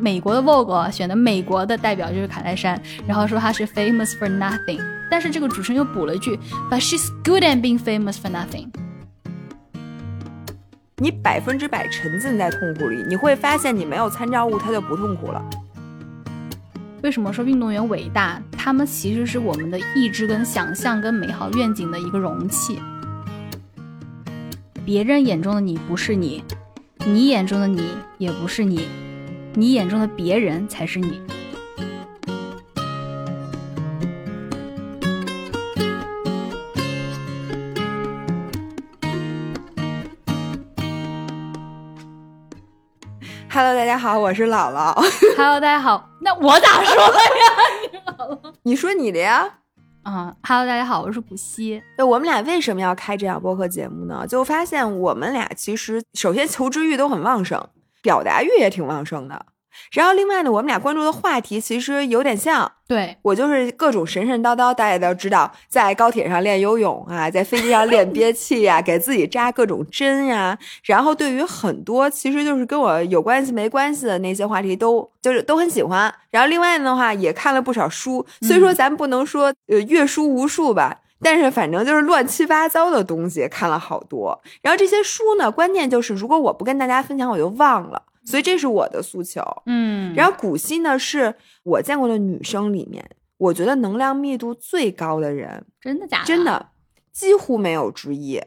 美国的 Vogue 选的美国的代表就是卡戴珊，然后说她是 famous for nothing，但是这个主持人又补了一句，But she's good at being famous for nothing。你百分之百沉浸在痛苦里，你会发现你没有参照物，它就不痛苦了。为什么说运动员伟大？他们其实是我们的意志、跟想象、跟美好愿景的一个容器。别人眼中的你不是你，你眼中的你也不是你，你眼中的别人才是你。Hello，大家好，我是姥姥。Hello，大家好，那我咋说的呀？你姥姥，你说你的呀？啊、h e l l o 大家好，我是古希。对，我们俩为什么要开这样播客节目呢？就发现我们俩其实首先求知欲都很旺盛，表达欲也挺旺盛的。然后另外呢，我们俩关注的话题其实有点像。对，我就是各种神神叨叨，大家都知道，在高铁上练游泳啊，在飞机上练憋气呀、给自己扎各种针呀。然后对于很多其实就是跟我有关系没关系的那些话题都，就是都很喜欢。然后另外的话也看了不少书，虽说咱不能说呃阅书无数吧。但是反正就是乱七八糟的东西看了好多，然后这些书呢，关键就是如果我不跟大家分享，我就忘了，所以这是我的诉求。嗯，然后古希呢，是我见过的女生里面，我觉得能量密度最高的人，真的假的？真。的几乎没有之一。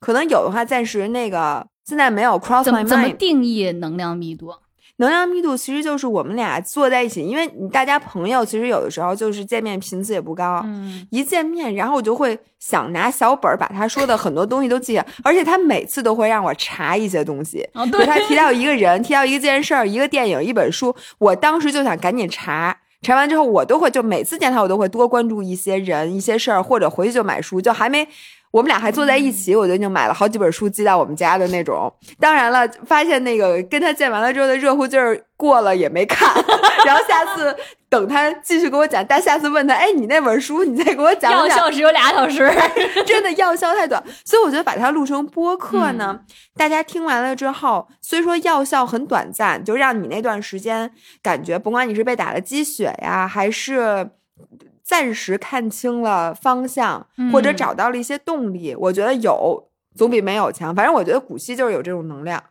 可能有的话，暂时那个现在没有 cross 怎 my 么怎么 mind。定义能量密度？能量密度其实就是我们俩坐在一起，因为你大家朋友其实有的时候就是见面频次也不高，嗯，一见面，然后我就会想拿小本儿把他说的很多东西都记下，而且他每次都会让我查一些东西。他提到一个人，提到一件事儿、一个电影、一本书，我当时就想赶紧查。查完之后，我都会就每次见他，我都会多关注一些人、一些事儿，或者回去就买书，就还没我们俩还坐在一起，我就已经买了好几本书寄到我们家的那种。当然了，发现那个跟他见完了之后的热乎劲儿过了也没看，然后下次等他继续给我讲，但下次问他，哎，你那本书你再给我讲药讲，效只有俩小时。真的药效太短，所以我觉得把它录成播客呢，嗯大家听完了之后，虽说药效很短暂，就让你那段时间感觉，甭管你是被打了鸡血呀，还是暂时看清了方向，或者嗯找到了一些动力，我觉得有总比没有强。反正我觉得古希就是有这种能量。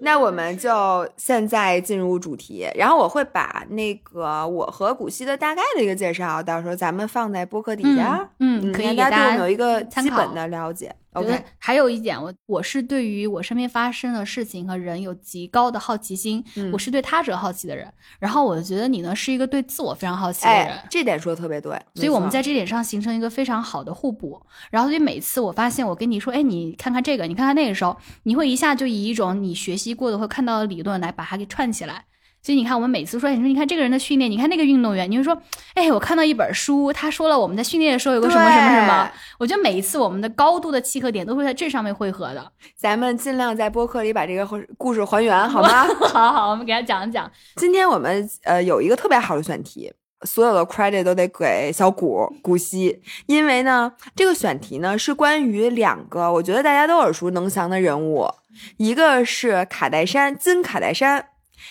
那我们就现在进入主题，然后我会把那个我和古希的大概的一个介绍，到时候咱们放在播客底下。嗯，可以给大家对我们有一个基本的了解。觉得 OK，还有一点，我我是对于我身边发生的事情和人有极高的好奇心，嗯我是对他者好奇的人。然后我觉得你呢是一个对自我非常好奇的人，哎，这点说的特别对，所以我们在这点上形成一个非常好的互补。然后所以每次我发现我跟你说，哎，你看看这个，你看看那个时候，你会一下就以一种你学习过的或看到的理论来把它给串起来。所以你看，我们每次说，你说你看这个人的训练，你看那个运动员，你会说，哎，我看到一本书，他说了我们在训练的时候有个什么什么什么。我觉得每一次我们的高度的契合点都会在这上面汇合的。咱们尽量在播客里把这个故事还原，好吗？好好，我们给他讲一讲。今天我们呃有一个特别好的选题，所有的 credit 都得给小谷谷希，因为呢，这个选题呢是关于两个我觉得大家都耳熟能详的人物，一个是卡戴珊金卡戴珊，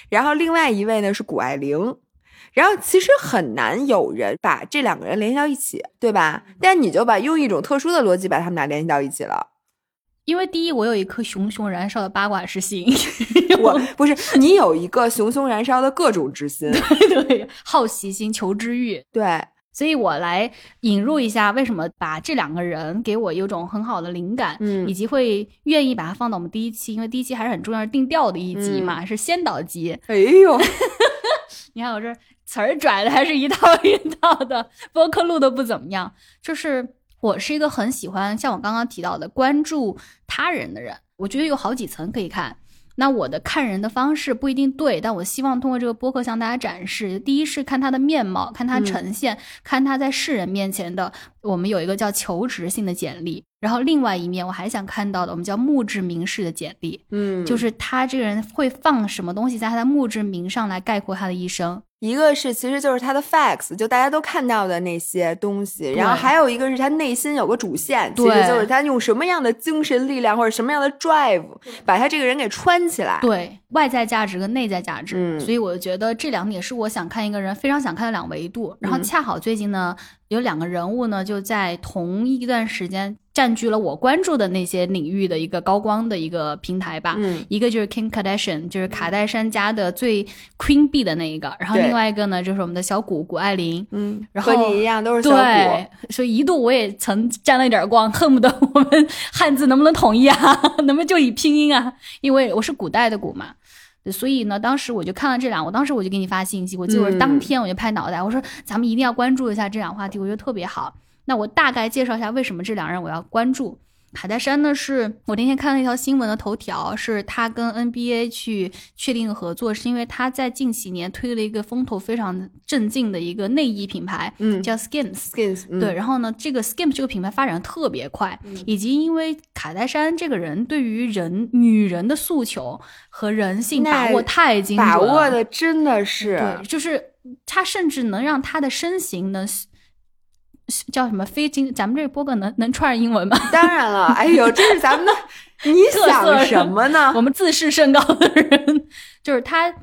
然后另外一位呢是谷爱凌。然后其实很难有人把这两个人联系到一起，对吧？但你就把用一种特殊的逻辑把他们俩联系到一起了。因为第一，我有一颗熊熊燃烧的八卦之心，我不是你有一个熊熊燃烧的各种之心，对好奇心、求知欲，对，所以我来引入一下，为什么把这两个人给我有种很好的灵感，嗯以及会愿意把它放到我们第一期，因为第一期还是很重要的定调的一集嘛，是先导集。哎呦，你看我这词儿拽的还是一套一套的，播客录的不怎么样。就是我是一个很喜欢像我刚刚提到的关注他人的人，我觉得有好几层可以看。那我的看人的方式不一定对，但我希望通过这个播客向大家展示：第一是看他的面貌，看他呈现，看他在世人面前的。我们有一个叫求职性的简历，然后另外一面我还想看到的，我们叫墓志铭式的简历，嗯，就是他这个人会放什么东西在他的墓志铭上来概括他的一生。一个是其实就是他的 facts，就大家都看到的那些东西，然后还有一个是他内心有个主线，其实就是他用什么样的精神力量或者什么样的 drive 把他这个人给穿起来。对外在价值跟内在价值，嗯所以我就觉得这两点是我想看一个人非常想看的两维度。然后嗯恰好最近呢，有两个人物呢就在同一段时间占据了我关注的那些领域的一个高光的一个平台吧。嗯一个就是 Kim Kardashian，就是卡戴珊家的最 Queen Bee 的那一个，然后另外一个呢就是我们的小谷谷爱凌。嗯，然后和你一样都是小谷。对，所以一度我也曾沾了一点光，恨不得我们汉字能不能统一啊？能不能就以拼音啊？因为我是古代的古嘛。对所以呢，当时我就看了这两，我当时我就给你发信息，我记得当天我就拍脑袋，我说咱们一定要关注一下这两个话题，我觉得特别好。那我大概介绍一下为什么这两人我要关注。卡戴珊呢，是我那天看了一条新闻的头条，是他跟 NBA 去确定合作，是因为他在近几年推了一个风头非常正劲的一个内衣品牌，嗯叫 Skims，Skims，嗯。对，，然后呢，这个 Skims 这个品牌发展特别快，以及因为卡戴珊这个人对于人女人的诉求和人性把握太精准了，把握的真的是。对，就是他甚至能让他的身形能叫什么非经，咱们这个播客能能串英文吗？当然了，哎呦，这是咱们的，你想色什么呢？我们自视甚高的人，就是他。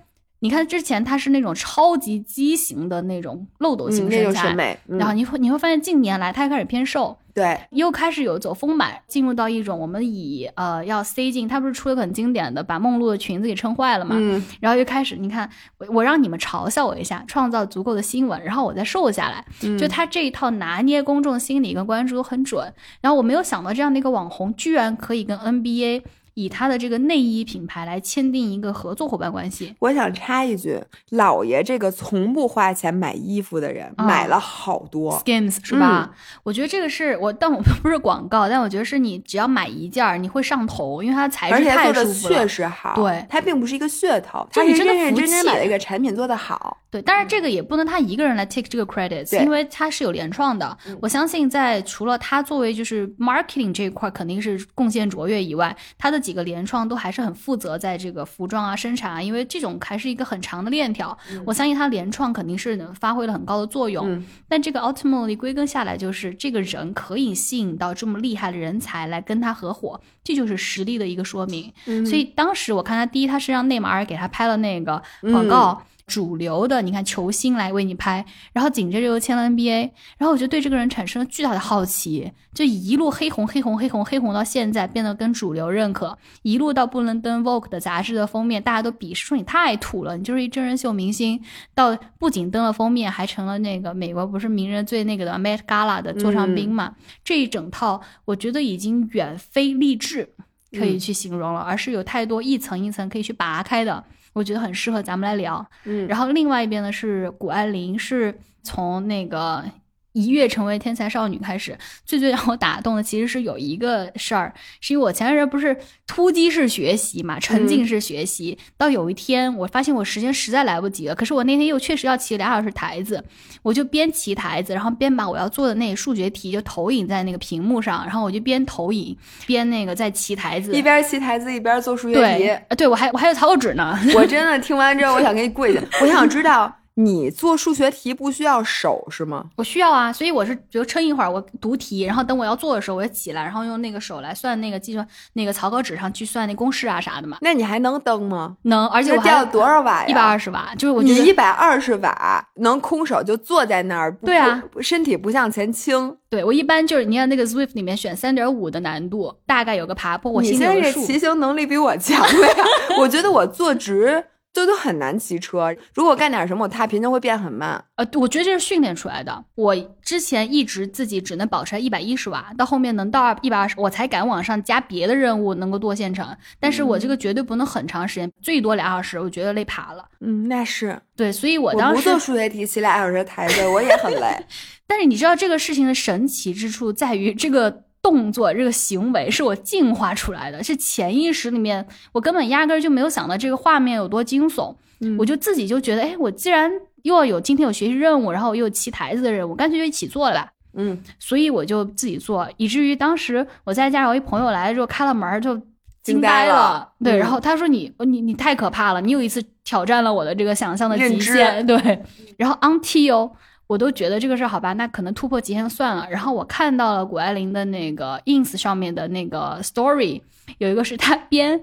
你看之前他是那种超级畸形的那种漏斗嗯，型身材，然后你会你会发现近年来他开始偏瘦，对，又开始有走丰满，进入到一种我们以呃要塞进，他不是出了个很经典的把梦露的裙子给撑坏了嘛，嗯，然后又开始你看我我让你们嘲笑我一下，创造足够的新闻，然后我再瘦下来，嗯。就他这一套拿捏公众心理跟关注都很准。然后我没有想到这样的一个网红居然可以跟 NBA 以他的这个内衣品牌来签订一个合作伙伴关系。我想插一句，老爷这个从不花钱买衣服的人，啊买了好多。Skims 是吧？我觉得这个是我，但我不是广告，但我觉得是你只要买一件儿，你会上头，因为它材质太做的确舒服了。实好，对它并不是一个噱头，它是真的真真把这个产品做的好。对，但是这个也不能他一个人来 take 这个 credits，对因为他是有联创的。我相信在除了他作为就是 marketing 这一块肯定是贡献卓越以外，他的几个联创都还是很负责在这个服装啊生产啊，因为这种还是一个很长的链条。我相信他联创肯定是能发挥了很高的作用。嗯但这个 ultimately 归根下来就是这个人可以吸引到这么厉害的人才来跟他合伙，这就是实力的一个说明。嗯所以当时我看他第一，他是让内马尔给他拍了那个广告。主流的，你看球星来为你拍，然后紧接着又签了 NBA，然后我就对这个人产生了巨大的好奇，就一路黑红黑红黑红黑红到现在变得跟主流认可，一路到不能登 Vogue 的杂志的封面，大家都鄙视说你太土了，你就是一真人秀明星，到不仅登了封面，还成了那个美国不是名人最那个的 Met Gala 的座上宾嘛，这一整套我觉得已经远非励志可以去形容了，而是有太多一层一层可以去拔开的。我觉得很适合咱们来聊。嗯然后另外一边呢是谷爱凌，是从那个一跃成为天才少女开始，最最让我打动的其实是有一个事儿，是因为我前段时间不是突击式学习嘛，沉浸式学习，到有一天我发现我时间实在来不及了，可是我那天又确实要骑俩小时台子，我就边骑台子，然后边把我要做的那数学题就投影在那个屏幕上，然后我就边投影边那个在骑台子，一边骑台子一边做数学题，，对对我还我还有草稿纸呢，我真的听完之后，我想给你跪下。我想知道你做数学题不需要手是吗？我需要啊，所以我是比如撑一会儿，我读题，然后等我要做的时候，我就起来，然后用那个手来算那个计算那个草稿纸上去算那公式啊啥的嘛。那你还能蹬吗？能，而且我掉多少瓦呀？一百二十瓦，就是我觉你一得百二十瓦能空手就坐在那儿，对啊，身体不向前倾。对我一般就是你看那个 Zwift 里面选三点五的难度，大概有个爬坡，我你心里有个数。现在这骑行能力比我强了呀！我觉得我坐直就都很难骑车。如果干点什么，我踏频就会变很慢。呃，我觉得这是训练出来的。我之前一直自己只能保持在一百一十瓦，到后面能到一百二十，我才敢往上加别的任务，能够多线程。但是我这个绝对不能很长时间，最多俩小时，我觉得累趴了。嗯，那是对，所以我我当时不做数学题，骑俩小时台子，我也很累。但是你知道这个事情的神奇之处在于这个动作、这个行为是我进化出来的，是潜意识里面我根本压根儿就没有想到这个画面有多惊悚，嗯我就自己就觉得，哎，我既然又要有今天有学习任务，然后又有骑台子的任务，干脆就一起做了吧。嗯，所以我就自己做，以至于当时我在家，我一朋友来了之后开了门儿就。惊呆了。对，嗯然后他说你你你太可怕了，你有一次挑战了我的这个想象的极限。对，然后 until 我都觉得这个事儿好吧，那可能突破极限算了。然后我看到了谷爱凌的那个 ins 上面的那个 story，有一个是她边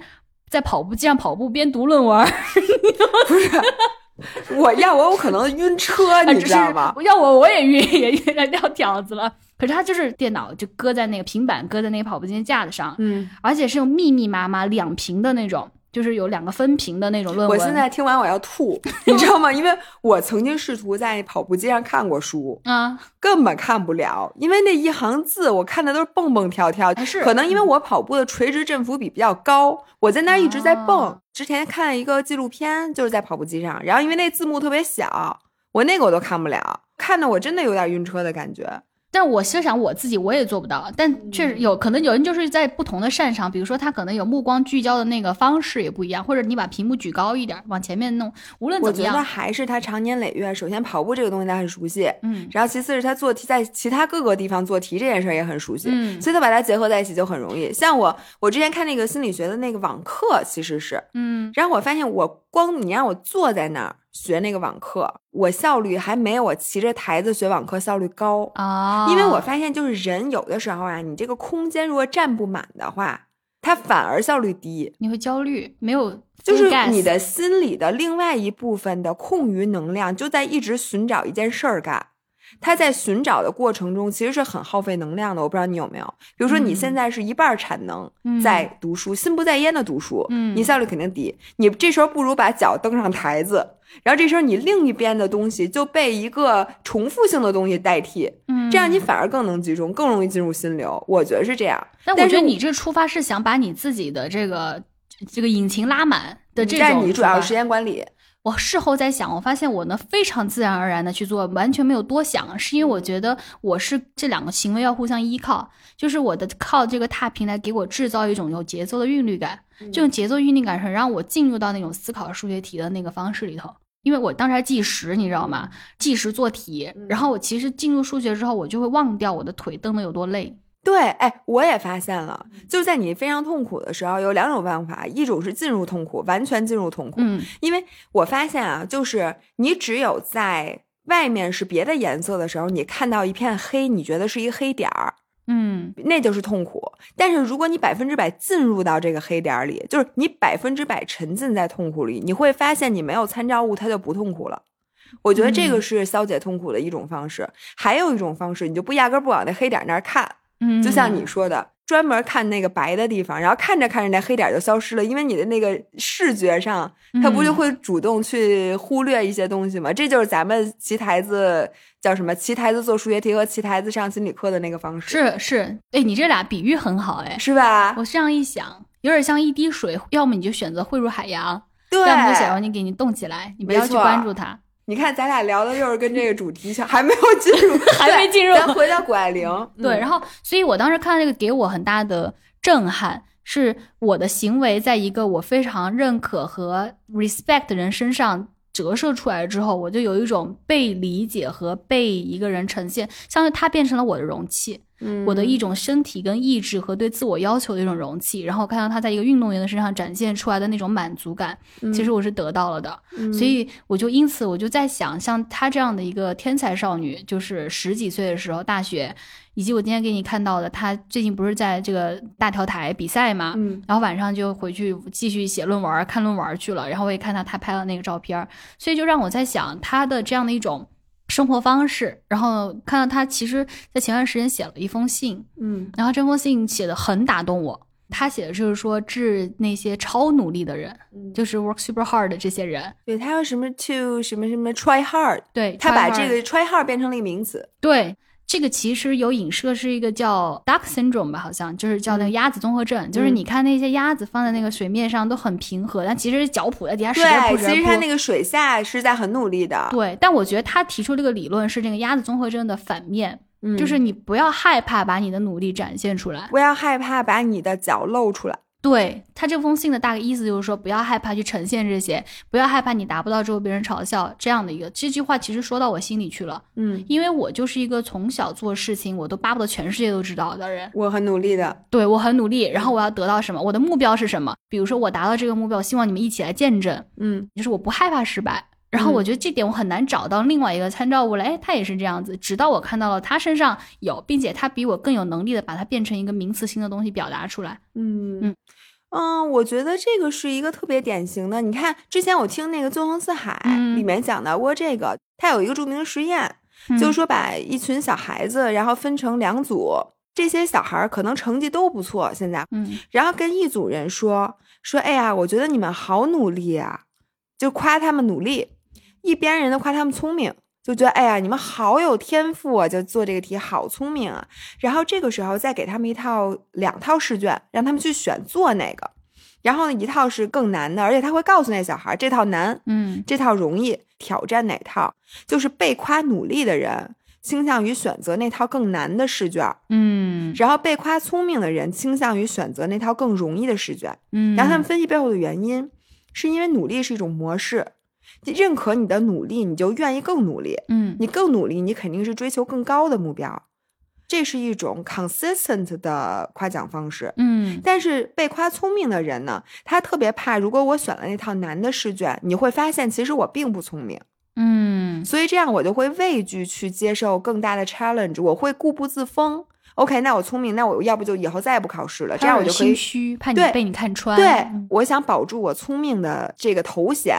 在跑步机上跑步边读论文 不是，我要我有可能晕车，你知道吗？要我我也晕，也晕了掉条子了。可是他就是电脑就搁在那个平板搁在那个跑步机架子上，嗯，而且是用密密麻麻两屏的那种，就是有两个分屏的那种论文。我现在听完我要吐，你知道吗？因为我曾经试图在跑步机上看过书，啊，根本看不了，因为那一行字我看的都是蹦蹦跳跳。还是可能因为我跑步的垂直振幅比比较高，我在那儿一直在蹦。哦之前看了一个纪录片，就是在跑步机上，然后因为那字幕特别小，我那个我都看不了，看的我真的有点晕车的感觉。但我设想我自己我也做不到，但确实有可能有人就是在不同的擅长，比如说他可能有目光聚焦的那个方式也不一样，或者你把屏幕举高一点往前面弄，无论怎么样我觉得还是他长年累月，首先跑步这个东西他很熟悉，嗯。然后其次是他做题，在其他各个地方做题这件事儿也很熟悉，嗯。所以他把它结合在一起就很容易。像我，我之前看那个心理学的那个网课，其实是，嗯。然后我发现我光你让我坐在那儿学那个网课，我效率还没有我骑着台子学网课效率高。啊，因为我发现，就是人有的时候啊，你这个空间如果占不满的话，它反而效率低。你会焦虑，没有就是你的心里的另外一部分的空余能量，就在一直寻找一件事儿干。他在寻找的过程中，其实是很耗费能量的。我不知道你有没有，比如说你现在是一半产能嗯在读书，心不在焉的读书，嗯你效率肯定低。你这时候不如把脚蹬上台子，然后这时候你另一边的东西就被一个重复性的东西代替，嗯这样你反而更能集中，更容易进入心流。我觉得是这样。但我觉得你这出发是想把你自己的这个这个引擎拉满的这种，但你主要是时间管理，我事后在想，我发现我能非常自然而然的去做，完全没有多想，是因为我觉得我是这两个行为要互相依靠，就是我的靠这个踏平来给我制造一种有节奏的韵律感，这种节奏韵律感是让我进入到那种思考数学题的那个方式里头。因为我当时还计时，你知道吗？计时做题，然后我其实进入数学之后，我就会忘掉我的腿蹬的有多累。对，哎，我也发现了，就在你非常痛苦的时候，有两种办法，一种是进入痛苦，完全进入痛苦。嗯因为我发现啊，就是你只有在外面是别的颜色的时候，你看到一片黑，你觉得是一个黑点儿，嗯那就是痛苦。但是如果你百分之百进入到这个黑点儿里，就是你百分之百沉浸在痛苦里，你会发现你没有参照物，它就不痛苦了。我觉得这个嗯是消解痛苦的一种方式。还有一种方式，你就不压根儿不往那黑点儿那儿看。嗯，就像你说的，专门看那个白的地方，然后看着看着那黑点儿就消失了，因为你的那个视觉上，它不就嗯会主动去忽略一些东西吗？这就是咱们棋台子叫什么？棋台子做数学题和棋台子上心理课的那个方式，是是，哎，你这俩比喻很好，哎，是吧？我这样一想，有点像一滴水，要么你就选择汇入海洋，对，要么就想让你给你冻起来，你不要去关注它。你看咱俩聊的又是跟这个主题像，还没有进入，还没进入咱回到谷爱凌，对，嗯然后，所以我当时看到这个，给我很大的震撼，是我的行为在一个我非常认可和 respect 的人身上折射出来之后，我就有一种被理解和被一个人呈现，相当于他变成了我的容器。嗯我的一种身体跟意志和对自我要求的一种容器，然后看到他在一个运动员的身上展现出来的那种满足感，其实我是得到了的。嗯所以我就因此我就在想，像她这样的一个天才少女，就是十几岁的时候大学，以及我今天给你看到的，他最近不是在这个大跳台比赛嘛，嗯然后晚上就回去继续写论文、看论文去了。然后我也看到他拍了那个照片，所以就让我在想他的这样的一种生活方式。然后看到他其实在前段时间写了一封信，嗯然后这封信写的很打动我。他写的就是说致那些超努力的人，嗯就是 work super hard 的这些人。对他有什么 to 什么什么 try hard，对他把这个 try hard 变成了一个名词，对这个其实有影射是一个叫 duck syndrome 吧，好像就是叫那个鸭子综合症，就是嗯你看那些鸭子放在那个水面上都很平和，但其实脚蹼在底下使劲对，扑，其实它那个个水下是在很努力的，对，但我觉得他提出这个理论是这个鸭子综合症的反面，嗯就是你不要害怕把你的努力展现出来。不要害怕把你的脚露出来。对他这封信的大概意思就是说，不要害怕去呈现这些，不要害怕你达不到之后被人嘲笑这样的一个。这句话其实说到我心里去了，嗯，因为我就是一个从小做事情我都巴不得全世界都知道的人。我很努力的，对我很努力，然后我要得到什么？我的目标是什么？比如说我达到这个目标，希望你们一起来见证，嗯就是我不害怕失败。然后我觉得这点我很难找到另外一个参照物了，哎，他也是这样子。直到我看到了他身上有，并且他比我更有能力的把它变成一个名词性的东西表达出来。嗯嗯嗯，我觉得这个是一个特别典型的。你看，之前我听那个《纵横四海》嗯里面讲到过这个，他有一个著名的实验，嗯就是说把一群小孩子，然后分成两组，这些小孩儿可能成绩都不错，现在，嗯然后跟一组人说说，哎呀，我觉得你们好努力啊，就夸他们努力；一边人都夸他们聪明，就觉得哎呀，你们好有天赋啊，就做这个题好聪明啊。然后这个时候再给他们一套两套试卷，让他们去选做哪个。然后呢，一套是更难的，而且他会告诉那小孩这套难，嗯这套容易，挑战哪套。就是被夸努力的人倾向于选择那套更难的试卷，嗯然后被夸聪明的人倾向于选择那套更容易的试卷。嗯，然后他们分析背后的原因，是因为努力是一种模式，你认可你的努力，你就愿意更努力，嗯你更努力，你肯定是追求更高的目标，这是一种 consistent 的夸奖方式。嗯但是被夸聪明的人呢，他特别怕，如果我选了那套难的试卷，你会发现其实我并不聪明，嗯所以这样我就会畏惧去接受更大的 challenge，我会固步自封。OK，那我聪明，那我要不就以后再也不考试了，这样我就可以心虚，怕你对被你看穿。对嗯，我想保住我聪明的这个头衔，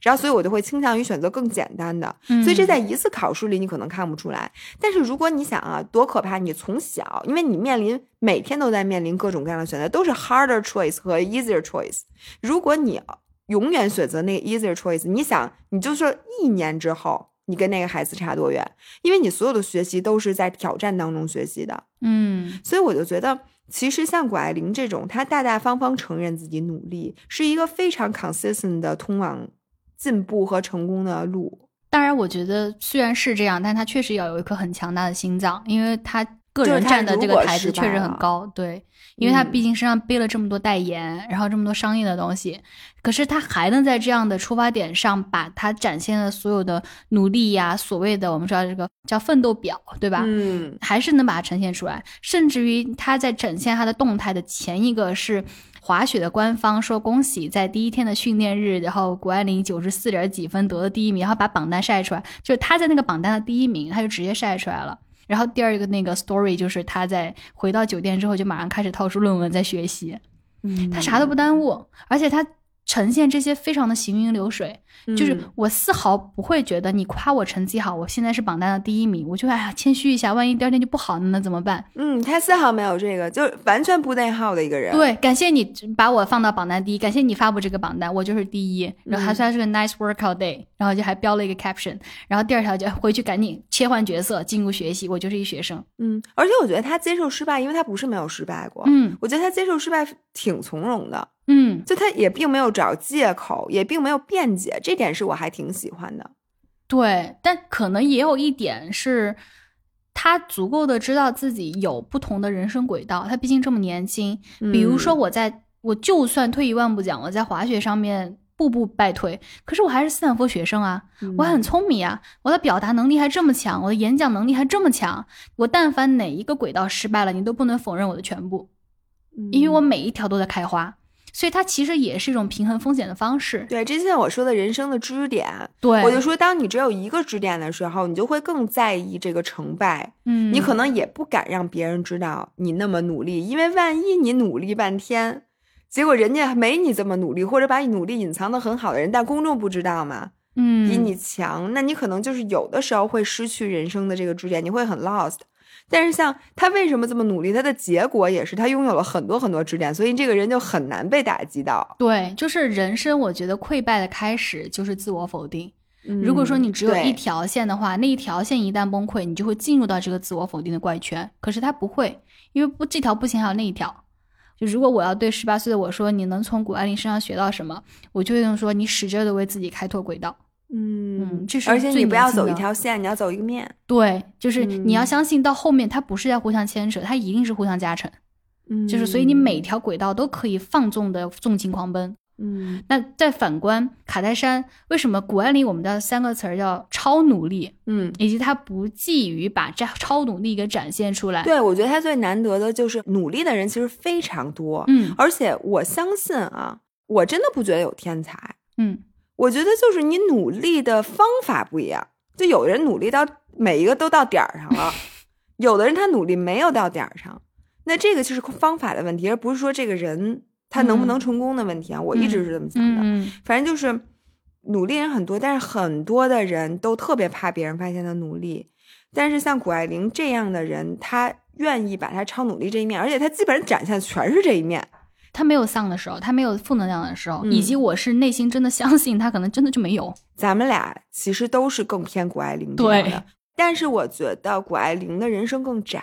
然后所以我就会倾向于选择更简单的。所以这嗯在一次考试里你可能看不出来，但是如果你想啊，多可怕！你从小，因为你面临每天都在面临各种各样的选择，都是 harder choice 和 easier choice。如果你永远选择那个 easier choice，你想，你就说一年之后。你跟那个孩子差多远？因为你所有的学习都是在挑战当中学习的，嗯所以我就觉得，其实像谷爱凌这种，她大大方方承认自己努力，是一个非常 consistent 的通往进步和成功的路。当然，我觉得虽然是这样，但他确实要有一颗很强大的心脏，因为他个人站的这个台子确实很高。对，因为他嗯毕竟身上背了这么多代言，然后这么多商业的东西，可是他还能在这样的出发点上，把他展现的所有的努力呀，所谓的我们知道这个叫奋斗表，对吧？嗯还是能把它呈现出来，甚至于他在展现他的动态的前一个是滑雪的官方说恭喜在第一天的训练日，然后谷爱凌九十四点几分得了第一名，然后把榜单晒出来，就是他在那个榜单的第一名，他就直接晒出来了。然后第二个那个 story 就是他在回到酒店之后就马上开始掏出论文在学习，嗯。他啥都不耽误，而且他呈现这些非常的行云流水，就是嗯我丝毫不会觉得你夸我成绩好，我现在是榜单的第一名，我就哎呀谦虚一下，万一第二天就不好了，那怎么办？嗯，他丝毫没有这个，就是完全不内耗的一个人。，对，感谢你把我放到榜单第一，感谢你发布这个榜单，我就是第一。然后还嗯说它是个 nice workout day，然后就还标了一个 caption，然后第二条就回去赶紧切换角色进入学习，我就是一学生。嗯，而且我觉得他接受失败，因为他不是没有失败过。嗯我觉得他接受失败挺从容的，嗯，就他也并没有找借口，也并没有辩解，这点是我还挺喜欢的。对，但可能也有一点是。他足够的知道自己有不同的人生轨道，他毕竟这么年轻。比如说，嗯我在我就算退一万步讲，我在滑雪上面步步败退，可是我还是斯坦福学生啊，嗯，我很聪明啊，我的表达能力还这么强，我的演讲能力还这么强。我但凡哪一个轨道失败了，你都不能否认我的全部，嗯因为我每一条都在开花。所以它其实也是一种平衡风险的方式。对，这就像我说的人生的支点，对，我就说，当你只有一个支点的时候，你就会更在意这个成败，嗯，你可能也不敢让别人知道你那么努力，因为万一你努力半天，结果人家没你这么努力，或者把你努力隐藏的很好的人，但公众不知道嘛，嗯比你强，那你可能就是有的时候会失去人生的这个支点，你会很 lost。但是像他为什么这么努力，他的结果也是他拥有了很多很多支点，所以这个人就很难被打击到。对，就是人生，我觉得溃败的开始就是自我否定。如果说你只有一条线的话，那一条线一旦崩溃，你就会进入到这个自我否定的怪圈。可是他不会，因为不这条不行，还有那一条。就如果我要对十八岁的我说，你能从谷爱凌身上学到什么，我就会用说你使劲的为自己开拓轨道。嗯嗯这是而且你不要走一条线，你要走一个面。对，就是你要嗯相信到后面它不是在互相牵扯，它一定是互相加成。嗯就是所以你每条轨道都可以放纵的纵情狂奔。嗯那再反观卡戴珊，为什么古安里我们的三个词儿叫超努力，嗯，以及他不觊觎把这超努力给展现出来？，对，我觉得他最难得的就是努力的人其实非常多，嗯而且我相信啊，我真的不觉得有天才，嗯，我觉得就是你努力的方法不一样，就有的人努力到每一个都到点儿上了，有的人他努力没有到点儿上，那这个就是方法的问题，而不是说这个人他能不能嗯成功的问题啊。我一直是这么想的，嗯反正就是努力人很多，但是很多的人都特别怕别人发现他努力。但是像谷爱凌这样的人，他愿意把他超努力这一面，而且他基本上展现的全是这一面。他没有丧的时候，他没有负能量的时候，嗯。以及我是内心真的相信他可能真的就没有。咱们俩其实都是更偏谷爱凌这样对。的，但是我觉得谷爱凌的人生更窄，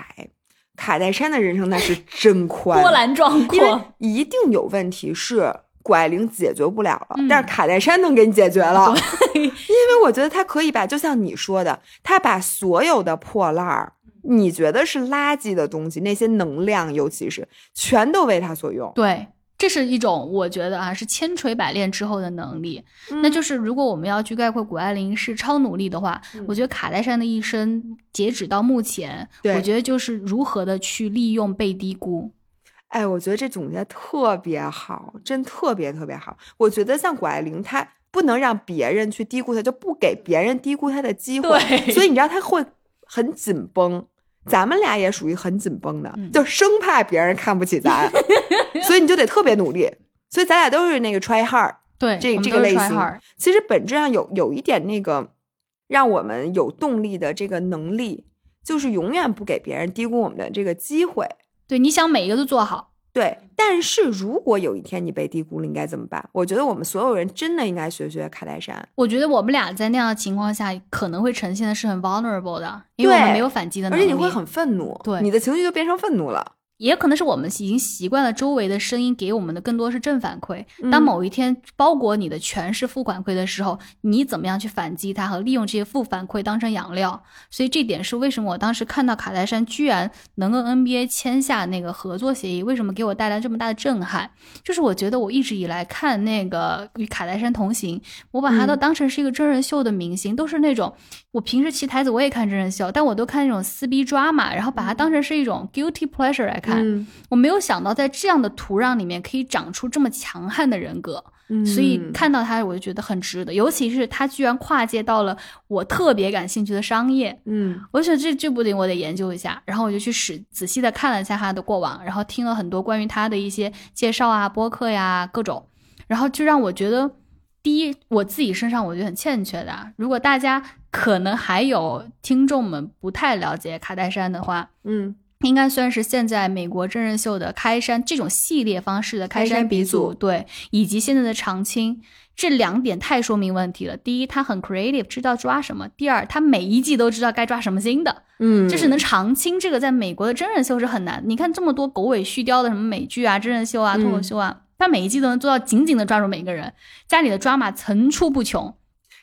卡戴珊的人生那是真宽，波澜壮阔，一定有问题是谷爱凌解决不了了，嗯。但是卡戴珊能给你解决了，因为我觉得他可以把，就像你说的，他把所有的破烂儿。你觉得是垃圾的东西，那些能量，尤其是全都为他所用。对，这是一种我觉得啊是千锤百炼之后的能力。那就是如果我们要去概括谷爱凌是超努力的话，嗯我觉得卡戴珊的一生截止到目前，我觉得就是如何的去利用被低估。哎，我觉得这总结特别好，真特别特别好。我觉得像谷爱凌，她不能让别人去低估她，就不给别人低估她的机会。对所以你知道她会很紧绷。咱们俩也属于很紧绷的，嗯就生怕别人看不起咱，所以你就得特别努力。所以咱俩都是那个 try hard。对，这这个类型其实本质上有有一点那个让我们有动力的这个能力，就是永远不给别人低估我们的这个机会。对，你想每一个都做好。对，但是如果有一天你被低估了，应该怎么办？我觉得我们所有人真的应该学学卡戴珊。我觉得我们俩在那样的情况下，可能会呈现的是很 vulnerable 的，因为我们没有反击的能力，而且你会很愤怒，对你的情绪就变成愤怒了。也可能是我们已经习惯了周围的声音给我们的更多是正反馈。当嗯某一天包裹你的全是负反馈的时候，你怎么样去反击它和利用这些负反馈当成养料？所以这点是为什么我当时看到卡戴珊居然能跟 NBA 签下那个合作协议，为什么给我带来这么大的震撼？就是我觉得我一直以来看那个与卡戴珊同行，我把他都嗯当成是一个真人秀的明星，都是那种我平时骑台子我也看真人秀，但我都看那种撕逼抓马，然后把它当成是一种 guilty pleasure 来看。嗯，我没有想到在这样的土壤里面可以长出这么强悍的人格，嗯。所以嗯看到他我就觉得很值得，尤其是他居然跨界到了我特别感兴趣的商业。嗯。我就觉得这这部电影我得研究一下，然后我就去使仔细的看了一下他的过往，然后听了很多关于他的一些介绍啊、播客呀各种，然后就让我觉得，第一我自己身上我觉得很欠缺的啊。如果大家可能还有听众们不太了解卡戴珊的话，嗯应该算是现在美国真人秀的开山这种系列方式的开山鼻祖，鼻祖对，以及现在的常青，这两点太说明问题了。第一，他很 creative，知道抓什么；第二，他每一季都知道该抓什么新的，嗯，就是能常青这个在美国的真人秀是很难。你看这么多狗尾续貂的什么美剧啊、真人秀啊、脱口秀啊，他每一季都能做到紧紧的抓住每个人，家里的抓马层出不穷。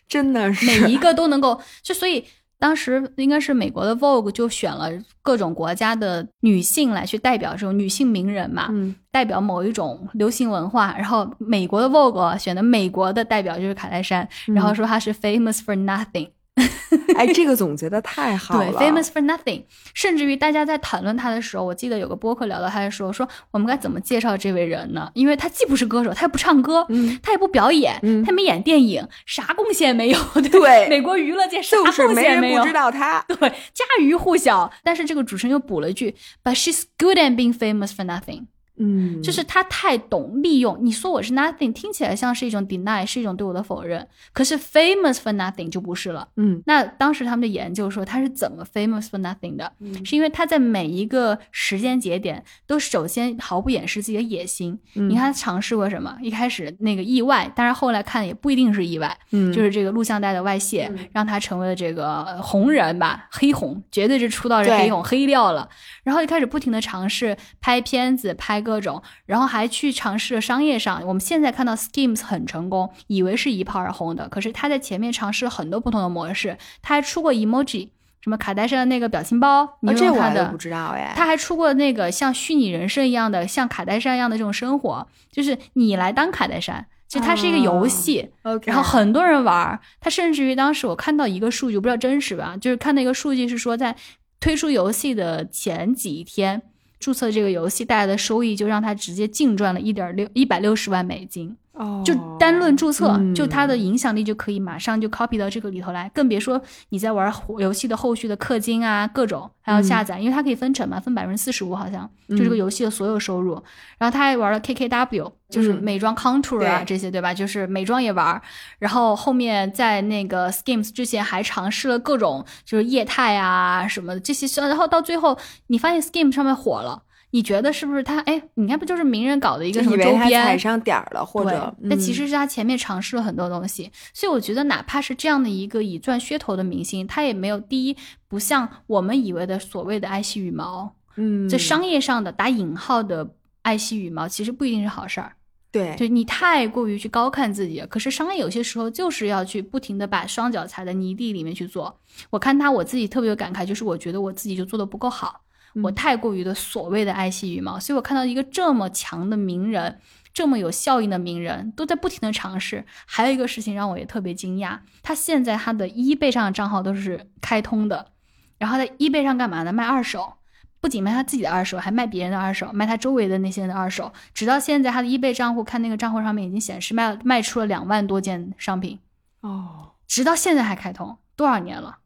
真的是每一个都能够，就所以当时应该是美国的 Vogue 就选了各种国家的女性来去代表这种女性名人嘛，嗯代表某一种流行文化。然后美国的 Vogue 选的美国的代表就是卡戴珊，然后说她是 famous for nothing。哎，这个总结的太好对了。，famous for nothing，甚至于大家在谈论他的时候，我记得有个播客聊到他的时候，说我们该怎么介绍这位人呢？因为他既不是歌手，他也不唱歌，嗯他也不表演，嗯他没演电影，啥贡献没有？对对美国娱乐界啥贡献没有没人不知？道他。对，家喻户晓。但是这个主持人又补了一句，But she's good at being famous for nothing。嗯，就是他太懂利用。你说我是 nothing，听起来像是一种 deny，是一种对我的否认。可是 famous for nothing 就不是了。嗯那当时他们的研究说他是怎么 famous for nothing 的，嗯是因为他在每一个时间节点都首先毫不掩饰自己的野心。嗯你看他尝试过什么？一开始那个意外，但是后来看也不一定是意外，嗯就是这个录像带的外泄，嗯让他成为了这个呃红人吧，黑红，绝对是出道是对黑红黑掉了。然后就开始不停的尝试拍片子，拍各种，然后还去尝试了商业上。我们现在看到 Skims 很成功，以为是一炮而红的，可是他在前面尝试了很多不同的模式，他还出过 emoji。什么卡戴珊的那个表情包，你哦，这用他的。我还都不知道哎。他还出过那个像虚拟人生一样的，像卡戴珊一样的这种生活，就是你来当卡戴珊，就它是一个游戏然后很多人玩儿。他甚至于当时我看到一个数据，我不知道真实吧，就是看到一个数据是说，在推出游戏的前几天，注册这个游戏带来的收益就让他直接净赚了一点六一百六十万美金。哦，就单论注册，嗯就它的影响力就可以马上就 copy 到这个里头来，更别说你在玩游戏的后续的氪金啊，各种还要下载，因为它可以分成嘛，分百分之四十五好像，就这个游戏的所有收入。然后他还玩了 KKW，就是嗯美妆 Contour 啊、对这些，对吧？就是美妆也玩。然后后面在那个 Skims 之前还尝试了各种就是业态啊什么的这些，然后到最后你发现 Skims 上面火了。你觉得是不是他？哎，你看不就是名人搞的一个什么周边？踩上点儿了，或者对，但其嗯实是他前面尝试了很多东西，所以我觉得哪怕是这样的一个以赚噱头的明星，他也没有第一不像我们以为的所谓的爱惜羽毛，嗯，在商业上的打引号的爱惜羽毛，其实不一定是好事儿。对就你太过于去高看自己了，可是商业有些时候就是要去不停的把双脚踩在泥地里面去做。我看他，我自己特别有感慨，就是我觉得我自己就做的不够好。我嗯太过于的所谓的爱惜羽毛，所以我看到一个这么强的名人，这么有效应的名人，都在不停的尝试。还有一个事情让我也特别惊讶，他现在他的 eBay 上的账号都是开通的，然后在 eBay 上干嘛呢？卖二手，不仅卖他自己的二手，还卖别人的二手，卖他周围的那些人的二手。直到现在，他的 eBay 账户看那个账户上面已经显示卖了卖出了两万多件商品，哦，直到现在还开通，多少年了？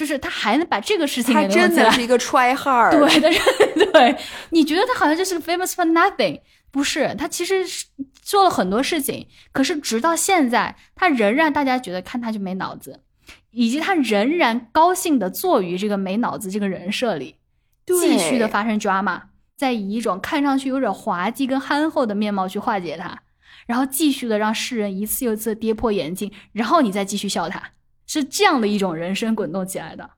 就是他还能把这个事情他真的是一个 try hard，对，但是 对，你觉得他好像就是个 famous for nothing，不是？他其实是做了很多事情，可是直到现在，他仍然大家觉得看他就没脑子，以及他仍然高兴的坐于这个没脑子这个人设里，继续的发生 drama，再以一种看上去有点滑稽跟憨厚的面貌去化解它，然后继续的让世人一次又一次地跌破眼镜，然后你再继续笑他，是这样的一种人生滚动起来的。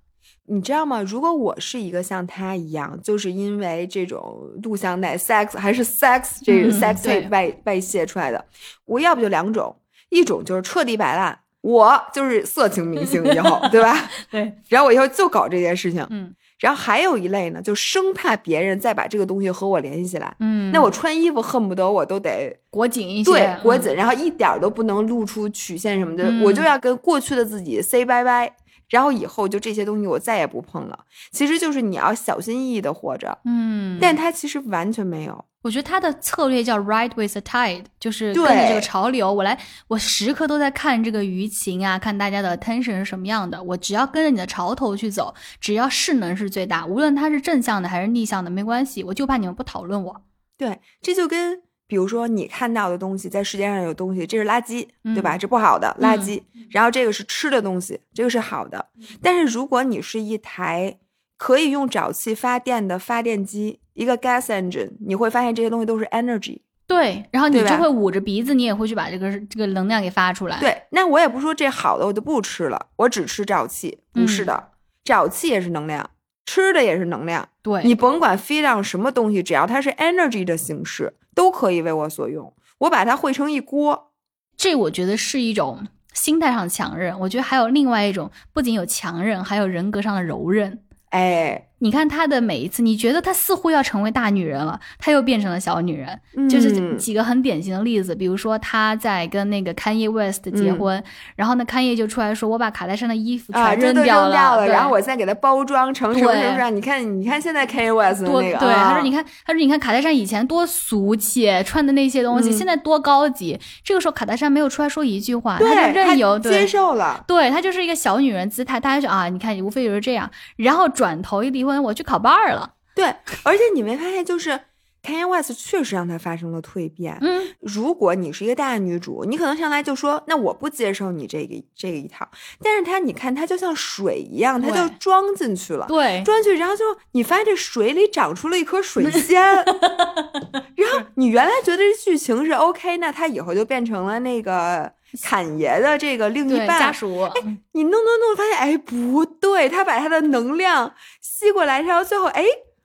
你知道吗？如果我是一个像他一样，就是因为这种录像带 sex 还是 sex 这个嗯 sex 对 tape 外外泄出来的，我要不就两种，一种就是彻底摆烂，我就是色情明星以后，对吧？对，然后我以后就搞这件事情。嗯然后还有一类呢，就生怕别人再把这个东西和我联系起来，嗯，那我穿衣服恨不得我都得裹紧一些，嗯对裹紧，然后一点儿都不能露出曲线什么的，嗯我就要跟过去的自己 say 拜拜。然后以后就这些东西我再也不碰了。其实就是你要小心翼翼的活着，嗯，但他其实完全没有。我觉得他的策略叫 ride with the tide，就是跟着这个潮流。我来，我时刻都在看这个舆情啊，看大家的 attention 是什么样的。我只要跟着你的潮头去走，只要势能是最大，无论它是正向的还是逆向的，没关系。我就怕你们不讨论我。对，这就跟比如说你看到的东西，在世界上有东西，这是垃圾，对吧？嗯这不好的垃圾。然后这个是吃的东西，这个是好的。但是如果你是一台可以用沼气发电的发电机，一个 gas engine，你会发现这些东西都是 energy。对，然后你就会捂着鼻子，你也会去把这个这个能量给发出来。，对，那我也不说这好的我就不吃了，我只吃沼气。不是的，沼气也是能量，吃的也是能量。对，你甭管 feed on 什么东西，只要它是 energy 的形式，都可以为我所用。我把它汇成一锅，这我觉得是一种心态上的强韧。我觉得还有另外一种，不仅有强韧，还有人格上的柔韧。哎，你看她的每一次，你觉得她似乎要成为大女人了，她又变成了小女人。就是嗯。几个很典型的例子，比如说她在跟那个 Kanye West 结嗯。婚，然后呢，Kanye 就出来说：“我把卡戴珊的衣服啊，全扔掉了，然后我再给她包装成什么对。什么。你看，你看现在 Kanye West 的多、那个，对，他说：“你看，看，他说你看卡戴珊以前多俗气，穿的那些东西，嗯。现在多高级。这个时候卡戴珊没有出来说一句话，对，她就任由接受了，对她就是一个小女人姿态，大家就啊，你看无非就是这样，然后转头一离婚，我去考伴儿了。对，而且你没发现就是 Kanye West 确实让他发生了蜕变。嗯，如果你是一个大女主，你可能上来就说：“那我不接受你这个这个一套。”但是他，你看他就像水一样，他就装进去了，对，装进去，然后就你发现这水里长出了一颗水仙，然后你原来觉得这剧情是 OK，那他以后就变成了那个侃爷的这个另一半家属，哎，你弄弄弄，发现哎不对，他把他的能量吸过来，然后最后哎，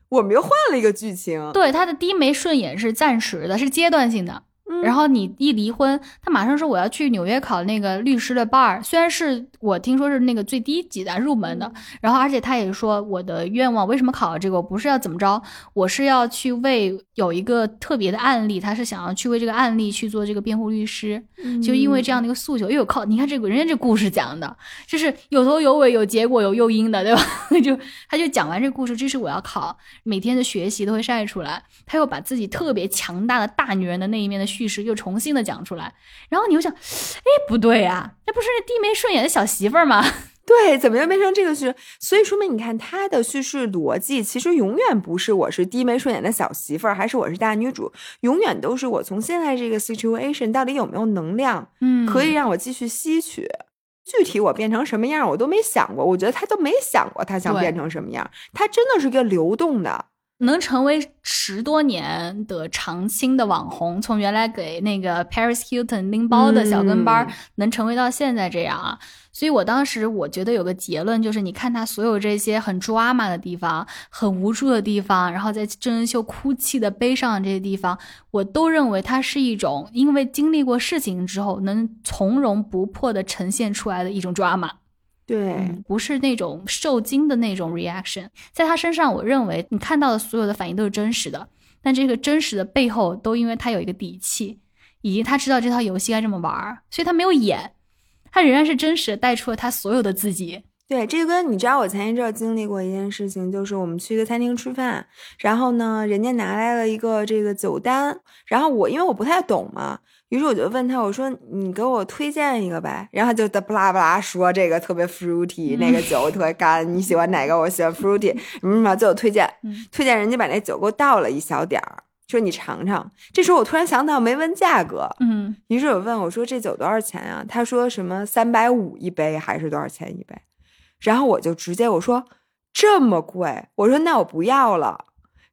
我们又换了一个剧情。对他的低眉顺眼是暂时的，是阶段性的。然后你一离婚，他马上说我要去纽约考那个律师的 bar，虽然是我听说是那个最低级的入门的，然后而且他也说我的愿望为什么考这个，我不是要怎么着，我是要去为有一个特别的案例，他是想要去为这个案例去做这个辩护律师，就因为这样的一个诉求，又有靠你看这个人家这故事讲的，就是有头有尾，有结果有诱因的，对吧？就他就讲完这故事，这是我要考，每天的学习都会晒出来，他又把自己特别强大的大女人的那一面的叙事又重新的讲出来，然后你又想，哎，不对呀，那不是那低眉顺眼的小媳妇儿吗？对，怎么又变成这个叙？所以说明你看他的叙事逻辑，其实永远不是我是低眉顺眼的小媳妇儿，还是我是大女主，永远都是我从现在这个 situation 到底有没有能量，嗯，可以让我继续吸取。具体我变成什么样，我都没想过。我觉得他都没想过他想变成什么样，他真的是一个流动的。能成为十多年的常青的网红，从原来给那个 Paris Hilton 拎包的小跟班，能成为到现在这样啊！所以我当时我觉得有个结论就是，你看他所有这些很 drama 的地方，很无助的地方，然后在真人秀哭泣的、悲伤的这些地方，我都认为它是一种因为经历过事情之后能从容不迫的呈现出来的一种 drama。对，不是那种受惊的那种 reaction，在他身上，我认为你看到的所有的反应都是真实的，但这个真实的背后，都因为他有一个底气，以及他知道这套游戏该这么玩儿，所以他没有演，他仍然是真实的带出了他所有的自己。对，这就跟你知道，我前一阵经历过一件事情，就是我们去一个餐厅吃饭，然后呢，人家拿来了一个这个酒单，然后我因为我不太懂嘛。于是我就问他，我说你给我推荐一个呗，然后就哒不拉不拉说这个特别 fruity，那个酒特别干，你喜欢哪个？我喜欢 fruity，什么什么，最后推荐，推荐人家把那酒给我倒了一小点儿，说你尝尝。这时候我突然想到没问价格，嗯，于是我问我说这酒多少钱啊？他说什么三百五一杯还是多少钱一杯？然后我就直接我说这么贵，我说那我不要了。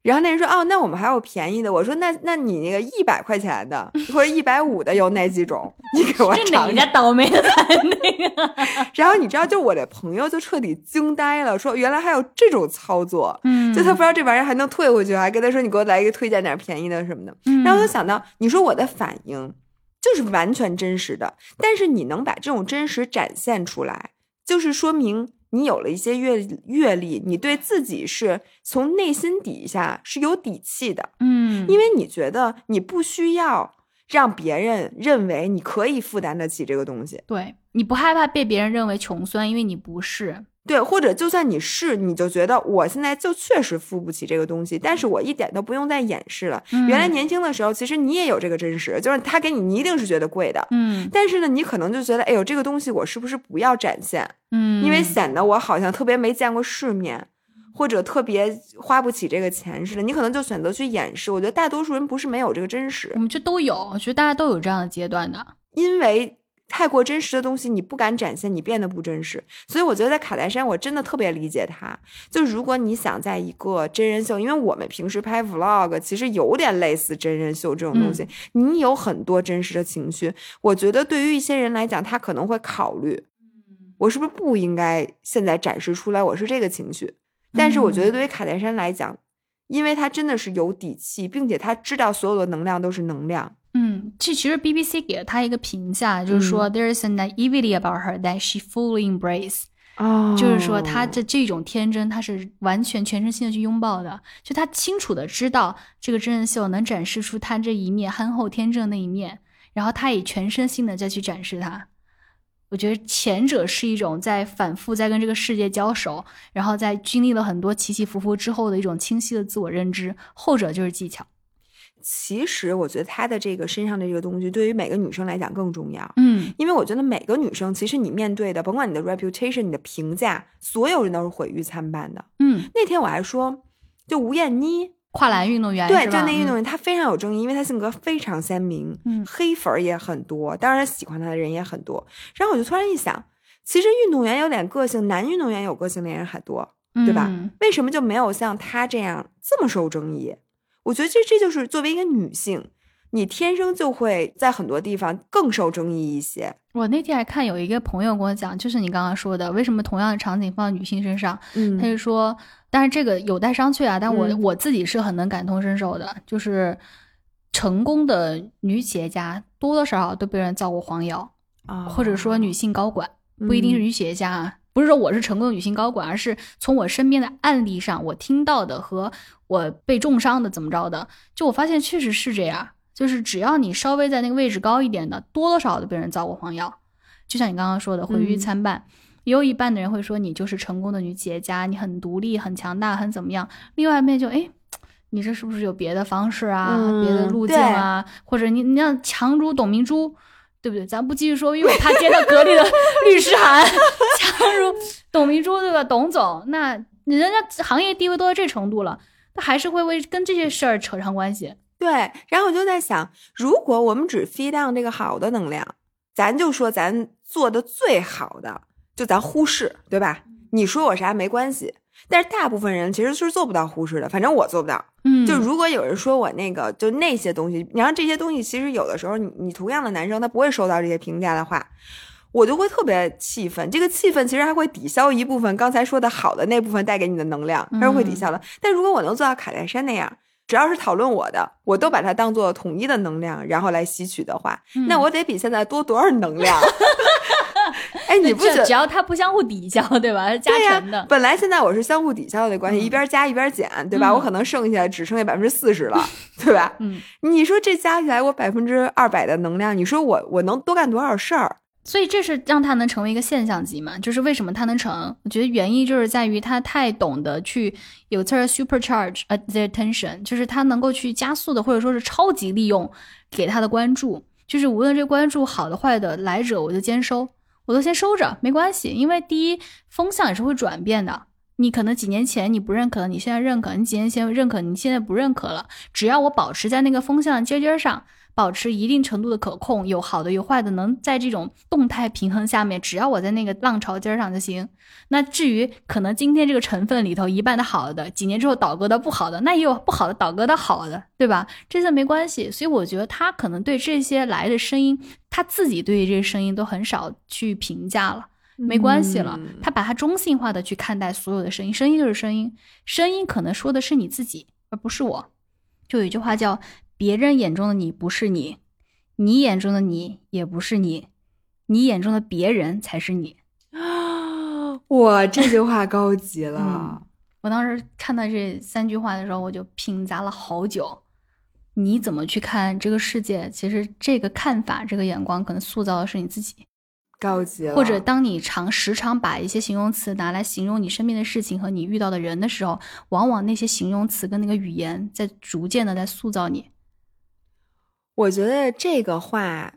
然后那人说：“哦，那我们还有便宜的。”我说：“那那你那个一百块钱的或者一百五的有哪几种？你给我尝。”这哪家倒霉的那个？然后你知道，就我的朋友就彻底惊呆了，说：“原来还有这种操作。”嗯，就他不知道这玩意儿还能退回去，还跟他说：“你给我来一个推荐点便宜的什么的。”然后我就想到，你说我的反应就是完全真实的，但是你能把这种真实展现出来，就是说明。你有了一些阅阅历，你对自己是从内心底下是有底气的，嗯，因为你觉得你不需要让别人认为你可以负担得起这个东西，对你不害怕被别人认为穷酸，因为你不是。对，或者就算你是，你就觉得我现在就确实付不起这个东西，但是我一点都不用再掩饰了。原来年轻的时候，其实你也有这个真实，就是他给你，你一定是觉得贵的，嗯。但是呢，你可能就觉得，哎呦，这个东西我是不是不要展现？嗯，因为显得我好像特别没见过世面，或者特别花不起这个钱似的，你可能就选择去掩饰。我觉得大多数人不是没有这个真实，我们这都有，我觉得大家都有这样的阶段的，因为。太过真实的东西，你不敢展现，你变得不真实。所以我觉得在卡戴珊，我真的特别理解他。就如果你想在一个真人秀，因为我们平时拍 vlog，其实有点类似真人秀这种东西，你有很多真实的情绪。我觉得对于一些人来讲，他可能会考虑，我是不是不应该现在展示出来我是这个情绪？但是我觉得对于卡戴珊来讲，因为他真的是有底气，并且他知道所有的能量都是能量。嗯，这其实 BBC 给了他一个评价，就是说 There's a naivety about her that she fully embrace。哦，就是说她的这种天真，她是完全全身心的去拥抱的。就她清楚的知道这个真人秀能展示出她这一面憨厚天真的那一面，然后她也全身心的再去展示它。我觉得前者是一种在反复在跟这个世界交手，然后在经历了很多起起伏伏之后的一种清晰的自我认知，后者就是技巧。其实我觉得她的这个身上的这个东西，对于每个女生来讲更重要。嗯，因为我觉得每个女生，其实你面对的，甭管你的 reputation，你的评价，所有人都是毁誉参半的。嗯，那天我还说，就吴艳妮，跨栏运动员，对，就那运动员，她非常有争议，因为她性格非常鲜明，嗯，黑粉也很多，当然喜欢她的人也很多。然后我就突然一想，其实运动员有点个性，男运动员有个性的人很多，对吧？为什么就没有像她这样这么受争议？我觉得这这就是作为一个女性，你天生就会在很多地方更受争议一些。我那天还看有一个朋友跟我讲，就是你刚刚说的，为什么同样的场景放在女性身上，嗯，他就说，但是这个有待商榷啊。但我我自己是很能感同身受的，就是成功的女企业家多多少少都被人造过黄谣，啊或者说女性高管，不一定是女企业家啊。不是说我是成功的女性高管，而是从我身边的案例上，我听到的和我被重伤的怎么着的，就我发现确实是这样。就是只要你稍微在那个位置高一点的，多多少少都被人造过黄谣。就像你刚刚说的，毁誉嗯参半，也有一半的人会说你就是成功的女企业家，你很独立、很强大、很怎么样。另外一面就哎，你这是不是有别的方式啊、嗯别的路径啊？或者你你要强如董明珠，对不对？咱不继续说，因为我怕接到格力的律师函。强如董明珠，对吧？董总，那人家行业地位都到这程度了，他还是会为跟这些事儿扯上关系。对，然后我就在想，如果我们只 feed down 这个好的能量，咱就说咱做的最好的，就咱忽视，对吧？你说我啥没关系，但是大部分人其实是做不到忽视的，反正我做不到。嗯，就如果有人说我那个就那些东西，然后这些东西其实有的时候你你同样的男生他不会收到这些评价的话，我就会特别气愤。这个气愤其实还会抵消一部分刚才说的好的那部分带给你的能量，它是会抵消的。但如果我能做到卡戴珊那样，只要是讨论我的，我都把它当做统一的能量，然后来吸取的话，嗯那我得比现在多多少能量？哎，你不觉得只？要它不相互抵消，对吧？是加成的。本来现在我是相互抵消的关系，嗯一边加一边减，对吧？嗯我可能剩下只剩下百分之四十了，对吧？嗯，你说这加起来我百分之二百的能量，你说我我能多干多少事儿？所以这是让他能成为一个现象级嘛？就是为什么他能成？我觉得原因就是在于他太懂得去有词儿 supercharge at the attention 就是他能够去加速的或者说是超级利用给他的关注，就是无论这关注好的坏的来者，我就兼收，我都先收着，没关系，因为第一风向也是会转变的。你可能几年前你不认可，你现在认可；你几年前认可，你现在不认可了。只要我保持在那个风向尖尖上，保持一定程度的可控，有好的有坏的，能在这种动态平衡下面，只要我在那个浪潮尖儿上就行。那至于可能今天这个成分里头一半的好的，几年之后倒戈的不好的，那也有不好的倒戈的好的，对吧？这些没关系。所以我觉得他可能对这些来的声音，他自己对于这些声音都很少去评价了。没关系了，嗯他把它中性化的去看待所有的声音，声音就是声音，声音可能说的是你自己，而不是我。就有一句话叫“别人眼中的你不是你，你眼中的你也不是你，你眼中的别人才是你。啊，哇，这句话高级了。嗯”我当时看到这三句话的时候，我就品咂了好久。你怎么去看这个世界？其实这个看法、这个眼光，可能塑造的是你自己。高级了，或者当你常时常把一些形容词拿来形容你身边的事情和你遇到的人的时候，往往那些形容词跟那个语言在逐渐的在塑造你。我觉得这个话，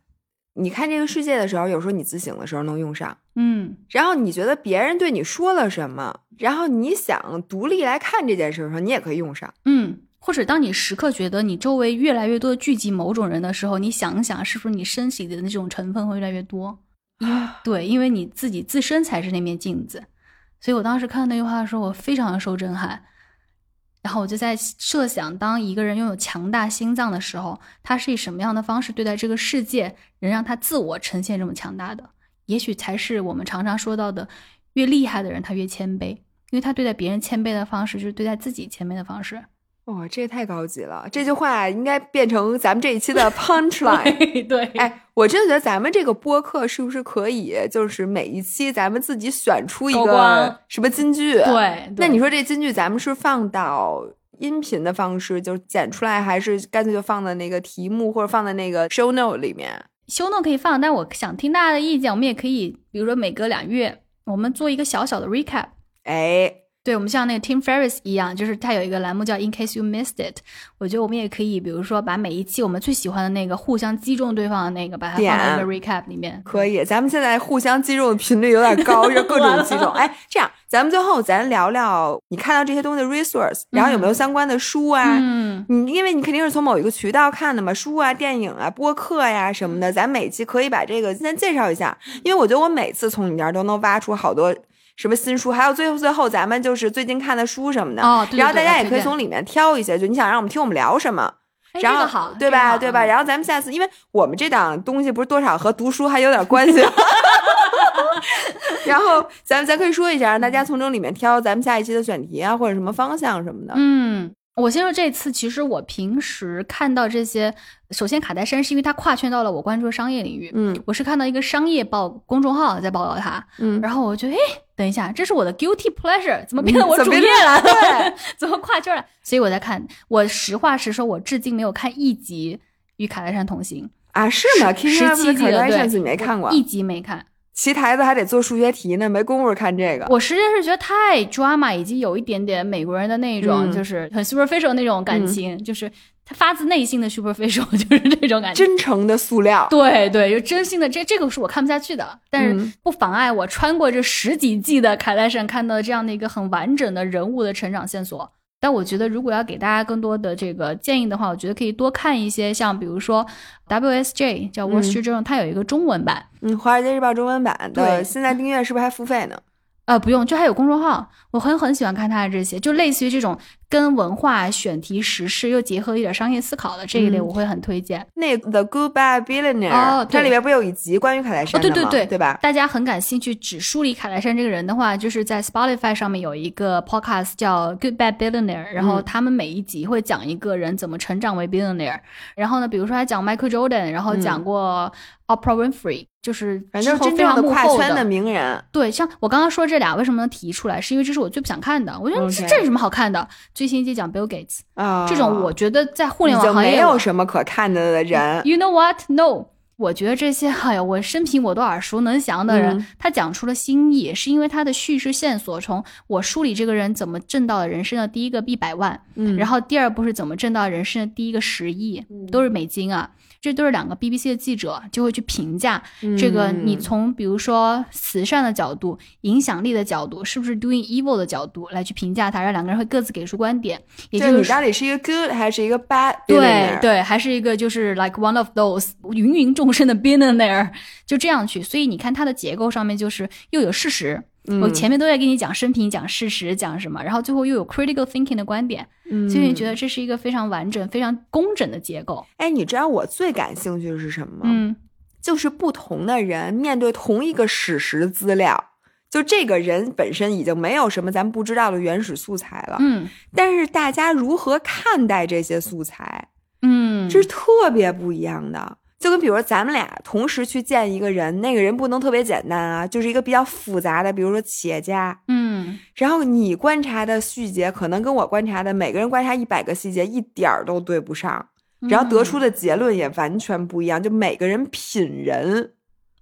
你看这个世界的时候，有时候你自省的时候能用上。嗯然后你觉得别人对你说了什么，然后你想独立来看这件事的时候，你也可以用上。嗯，或者当你时刻觉得你周围越来越多的聚集某种人的时候，你想一想，是不是你身体的那种成分会越来越多？因 对，因为你自己自身才是那面镜子。所以我当时看到那句话的时候，我非常的受震撼。然后我就在设想，当一个人拥有强大心脏的时候，他是以什么样的方式对待这个世界，能让他自我呈现这么强大的？也许才是我们常常说到的，越厉害的人他越谦卑，因为他对待别人谦卑的方式，就是对待自己谦卑的方式。哇、这也太高级了！这句话应该变成咱们这一期的 punch line。对，哎，我真的觉得咱们这个播客是不是可以，就是每一期咱们自己选出一个什么金句？对，那你说这金句咱们是放到音频的方式，就是剪出来，还是干脆就放在那个题目或者放在那个 show note 里面？修诺可以放，但我想听大家的意见，我们也可以，比如说每隔两月，我们做一个小小的 recap。哎，对，我们像那个 Tim Ferriss 一样，就是他有一个栏目叫 In Case You Missed It。我觉得我们也可以，比如说把每一期我们最喜欢的那个互相击中对方的那个，把它放在一个 recap 里面。可以，咱们现在互相击中的频率有点高，就各种击中。哎，这样，咱们最后咱聊聊你看到这些东西的 resource，然后有没有相关的书啊？嗯，你因为你肯定是从某一个渠道看的嘛，书啊、电影啊、播客呀、什么的，咱每期可以把这个先介绍一下，因为我觉得我每次从你那儿都能挖出好多什么新书，还有最后最后咱们就是最近看的书什么的，哦，对对然后大家也可以从里面挑一些，就你想让我们听我们聊什么。哎然后、这个好，对吧？这个好对吧？？然后咱们下次，因为我们这档东西不是多少和读书还有点关系，然后咱们咱可以说一下，让大家从中里面挑咱们下一期的选题啊，或者什么方向什么的。嗯，我先说这次，其实我平时看到这些，首先卡戴珊是因为它跨圈到了我关注的商业领域，嗯我是看到一个商业报公众号在报道它，嗯，然后我就诶，等一下，这是我的 guilty pleasure，怎么变成我主页了？对，怎么跨圈了？所以我在看，我实话实说，我至今没有看一集《与卡戴珊同行啊，是吗十七集的，对，你没看过？一集没看。骑台子还得做数学题呢，没工夫看这个。我实在是觉得太 drama，以及有一点点美国人的那种，嗯就是很 superficial 那种感情，就是他发自内心的 superficial，就是这种感觉。真诚的塑料，对对，就真心的，这这个是我看不下去的，但是嗯不妨碍我穿过这十几季的卡戴珊，看到这样的一个很完整的人物的成长线索。但我觉得，如果要给大家更多的这个建议的话，我觉得可以多看一些，像比如说 WSJ 叫 Wall Street Journal，、它有一个中文版，嗯，《华尔街日报》中文版的对。现在订阅是不是还付费呢？呃，不用，就还有公众号，我很很喜欢看他的这些，就类似于这种跟文化、选题、时事又结合一点商业思考的这一类，嗯我会很推荐。那《The Goodbye Billionaire》哦它里边不有一集关于卡戴珊哦，的吗？对对对，对吧？大家很感兴趣只梳理卡戴珊这个人的话，就是在 Spotify 上面有一个 podcast 叫 Goodbye Billionaire，然后嗯他们每一集会讲一个人怎么成长为 billionaire，然后呢，比如说他讲 Michael Jordan，然后讲过 Oprah Winfrey，就是反正真正的非常跨圈的名人，对，像我刚刚说这俩为什么能提出来，是因为这是我最不想看的。我觉得这这有什么好看的？最新一季讲 Bill Gates，、啊，这种我觉得在互联网行业没有什么可看的的人。You know what? No，我觉得这些，哎呀，我生平我都耳熟能详的人，嗯他讲出了新意，是因为他的叙事线索从我梳理这个人怎么挣到了人生的第一个一百万，嗯，然后第二步是怎么挣到人生的第一个十亿，嗯都是美金啊。这都是两个 BBC 的记者就会去评价这个，嗯你从比如说慈善的角度、影响力的角度，是不是 doing evil 的角度来去评价他，然后两个人会各自给出观点，也就是你到底是一个 good 还是一个 bad？对对，还是一个就是 like one of those 芸芸众生的 billionaire，就这样去。所以你看它的结构上面就是又有事实，嗯我前面都在跟你讲生平、讲事实、讲什么，然后最后又有 critical thinking 的观点，嗯所以你觉得这是一个非常完整、非常工整的结构。哎，你知道我最感兴趣的是什么吗？嗯，就是不同的人面对同一个史实资料，就这个人本身已经没有什么咱们不知道的原始素材了，嗯但是大家如何看待这些素材，嗯，这是特别不一样的。就跟比如说咱们俩同时去见一个人，那个人不能特别简单啊，就是一个比较复杂的，比如说企业家，嗯然后你观察的细节可能跟我观察的每个人观察一百个细节一点儿都对不上，然后得出的结论也完全不一样，就每个人品人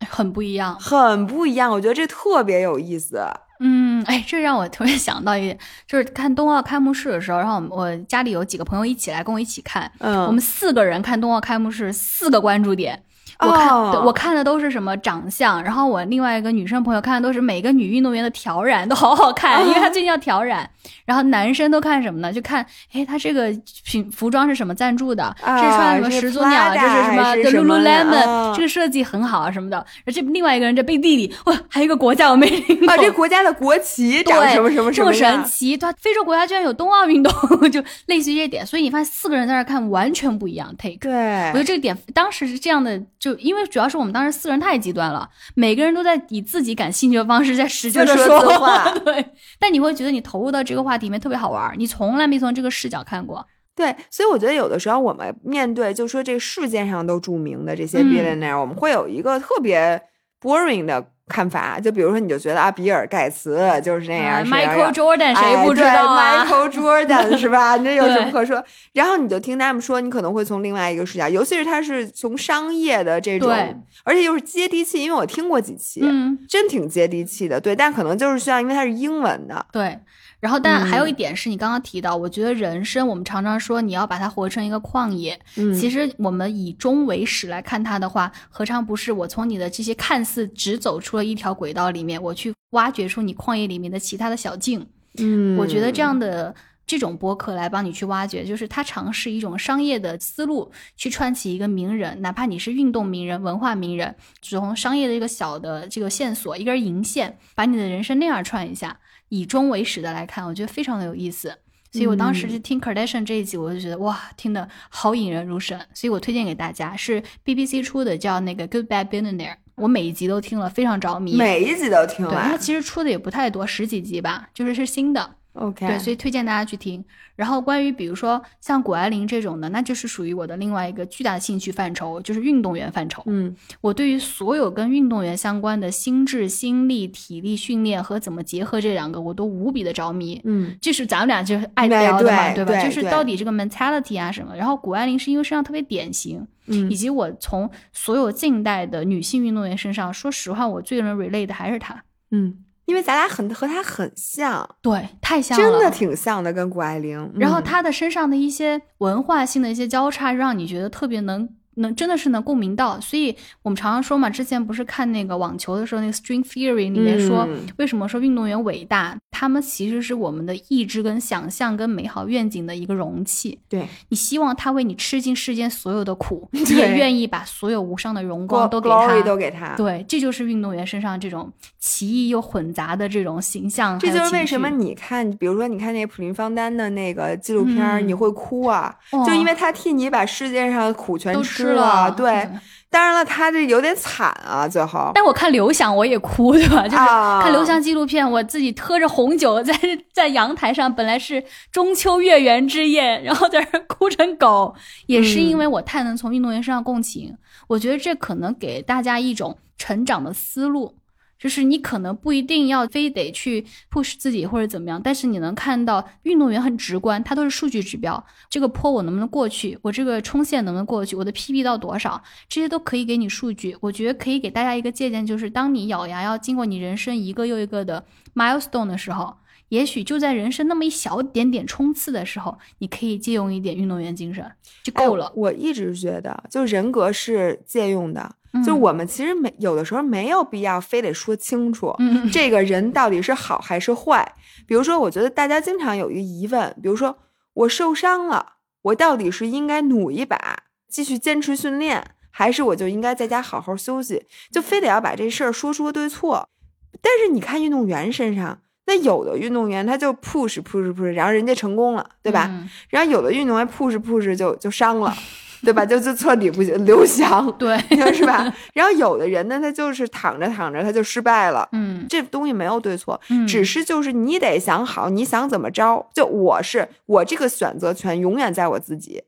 很不一样。很不一样，我觉得这特别有意思。嗯，哎，这让我突然想到一点，就是看冬奥开幕式的时候，然后我我家里有几个朋友一起来跟我一起看，嗯，我们四个人看冬奥开幕式，四个关注点。我看、我看的都是什么长相，然后我另外一个女生朋友看的都是每个女运动员的挑染，都好好看，因为她最近要挑染。然后男生都看什么呢？就看，哎，他这个品服装是什么赞助的？是穿什么是始祖鸟这是什么还是 The 什么呀 Lululemon？、啊这个设计很好啊什么的。然后这另外一个人这背地里，哇，还有一个国家我没听过。啊，这国家的国旗长对什么什么什这么神奇，对，非洲国家居然有冬奥运动，就类似于这点。所以你发现四个人在那儿看完全不一样 take。对我觉得这个点当时是这样的，就因为主要是我们当时四个人太极端了，每个人都在以自己感兴趣的方式在使劲说自话 对，但你会觉得你投入到这个话题里面特别好玩儿，你从来没从这个视角看过。对，所以我觉得有的时候我们面对就说这个世界上都著名的这些嗯 billionaire，、我们会有一个特别 boring 的看法，就比如说你就觉得啊，比尔盖茨就是那样、，Michael Jordan 谁不知道啊？哎、对？Michael Jordan 是吧？这有什么可说？然后你就听他们说，你可能会从另外一个视角，尤其是他是从商业的这种，而且又是接地气，因为我听过几期，嗯，真挺接地气的。对，但可能就是需要，因为它是英文的，对。然后，但还有一嗯点是你刚刚提到，我觉得人生我们常常说你要把它活成一个旷野，嗯其实我们以终为始来看它的话，何尝不是我从你的这些看似只走出了一条轨道里面，我去挖掘出你旷野里面的其他的小径？嗯我觉得这样的这种播客来帮你去挖掘，就是他尝试一种商业的思路去串起一个名人，哪怕你是运动名人、文化名人，只从商业的一个小的这个线索，一根银线，把你的人生那样串一下，以终为始的来看，我觉得非常的有意思。所以我当时就听 Kardashian 这一集，我就觉得哇，听的好引人入胜，所以我推荐给大家，是 BBC 出的，叫那个 Good Bad Billionaire，我每一集都听了，非常着迷。每一集都听对，它。其实出的也不太多，十几集吧，就是是新的。OK，对，所以推荐大家去听。然后关于比如说像谷爱凌这种的，那就是属于我的另外一个巨大的兴趣范畴，就是运动员范畴。嗯我对于所有跟运动员相关的心智、心力、体力训练和怎么结合这两个，我都无比的着迷。嗯这是咱们俩就是爱聊的嘛，吧？对对就是到底这个 mentality 啊什么。然后谷爱凌是因为身上特别典型，嗯以及我从所有近代的女性运动员身上，说实话，我最能 relate 的还是她。嗯，因为咱俩很和他很像，对，太像了，真的挺像的，跟谷爱凌。嗯然后他的身上的一些文化性的一些交叉，让你觉得特别能能真的是能共鸣到。所以我们常常说嘛，之前不是看那个网球的时候，那个 String Theory 里面说，嗯为什么说运动员伟大？他们其实是我们的意志跟想象跟美好愿景的一个容器。对你希望他为你吃尽世间所有的苦，你也愿意把所有无上的荣光都给他。都给他。对，这就是运动员身上这种奇异又混杂的这种形象，这就是为什么你看，比如说你看那个普林芳丹的那个纪录片，嗯你会哭啊，哇就因为他替你把世界上的苦全都吃了。对，当然了，他这有点惨啊，最后。但我看刘翔我也哭，对吧？就是啊看刘翔纪录片，我自己喝着红酒在在阳台上，本来是中秋月圆之夜，然后在那儿哭成狗，也是因为我太能从运动员身上共情。我觉得这可能给大家一种成长的思路。就是你可能不一定要非得去 push 自己或者怎么样，但是你能看到运动员很直观，他都是数据指标。这个坡我能不能过去？我这个冲线能不能过去？我的 PB 到多少？这些都可以给你数据。我觉得可以给大家一个借鉴，就是当你咬牙要经过你人生一个又一个的 milestone 的时候，也许就在人生那么一小点点冲刺的时候，你可以借用一点运动员精神就够了哎。我一直觉得，就人格是借用的，嗯就我们其实没有的时候没有必要非得说清楚，嗯这个人到底是好还是坏。比如说，我觉得大家经常有一个疑问，比如说我受伤了，我到底是应该努一把，继续坚持训练，还是我就应该在家好好休息？就非得要把这事儿说出个对错。但是你看运动员身上，那有的运动员他就 push push push，然后人家成功了，对吧？嗯然后有的运动员 push push 就就伤了，对吧？就就彻底不行，刘翔，对，是吧？然后有的人呢，他就是躺着躺着他就失败了。嗯这东西没有对错，嗯，只是就是你得想好你想怎么着。就我是我这个选择权永远在我自己，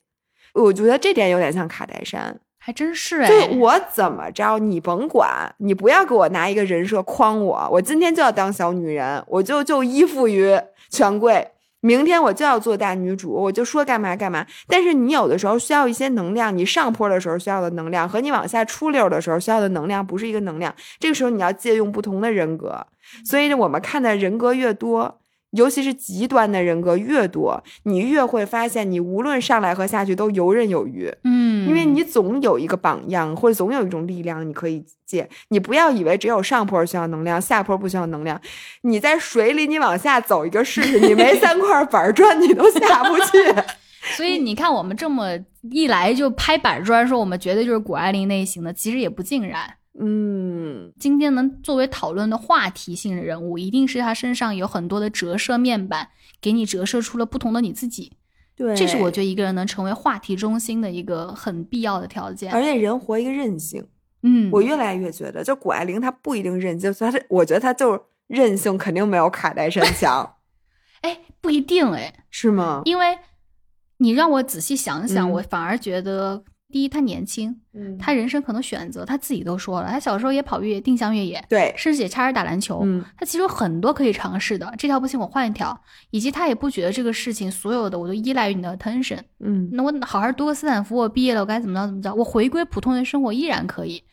我觉得这点有点像卡戴珊，还真是哎，就我怎么着你甭管，你不要给我拿一个人设框我，我今天就要当小女人，我就就依附于权贵。明天我就要做大女主，我就说干嘛干嘛。但是你有的时候需要一些能量，你上坡的时候需要的能量和你往下出溜的时候需要的能量不是一个能量。这个时候你要借用不同的人格，所以我们看的人格越多，尤其是极端的人格越多，你越会发现你无论上来和下去都游刃有余。嗯，因为你总有一个榜样，或者总有一种力量你可以借。你不要以为只有上坡需要能量，下坡不需要能量。你在水里，你往下走一个试试，你没三块板砖你都下不去。所以你看，我们这么一来就拍板砖，说我们绝对就是谷爱凌类型的，其实也不尽然。嗯，今天能作为讨论的话题性的人物，一定是他身上有很多的折射面板，给你折射出了不同的你自己。对。这是我觉得一个人能成为话题中心的一个很必要的条件。而且人活一个韧性，嗯，我越来越觉得，就谷爱凌她不一定韧性，她是我觉得她就是韧性肯定没有卡戴珊强，哎不一定哎，是吗？因为你让我仔细想想，嗯。我反而觉得，第一他年轻，嗯，他人生可能选择他自己都说了，他小时候也跑越野，定向越野，对，甚至也差点打篮球。嗯他其实有很多可以尝试的，这条不行我换一条，以及他也不觉得这个事情所有的我都依赖于你的 attention。嗯那我好好读个斯坦福，我毕业了，我该怎么着怎么着，我回归普通人生活依然可以，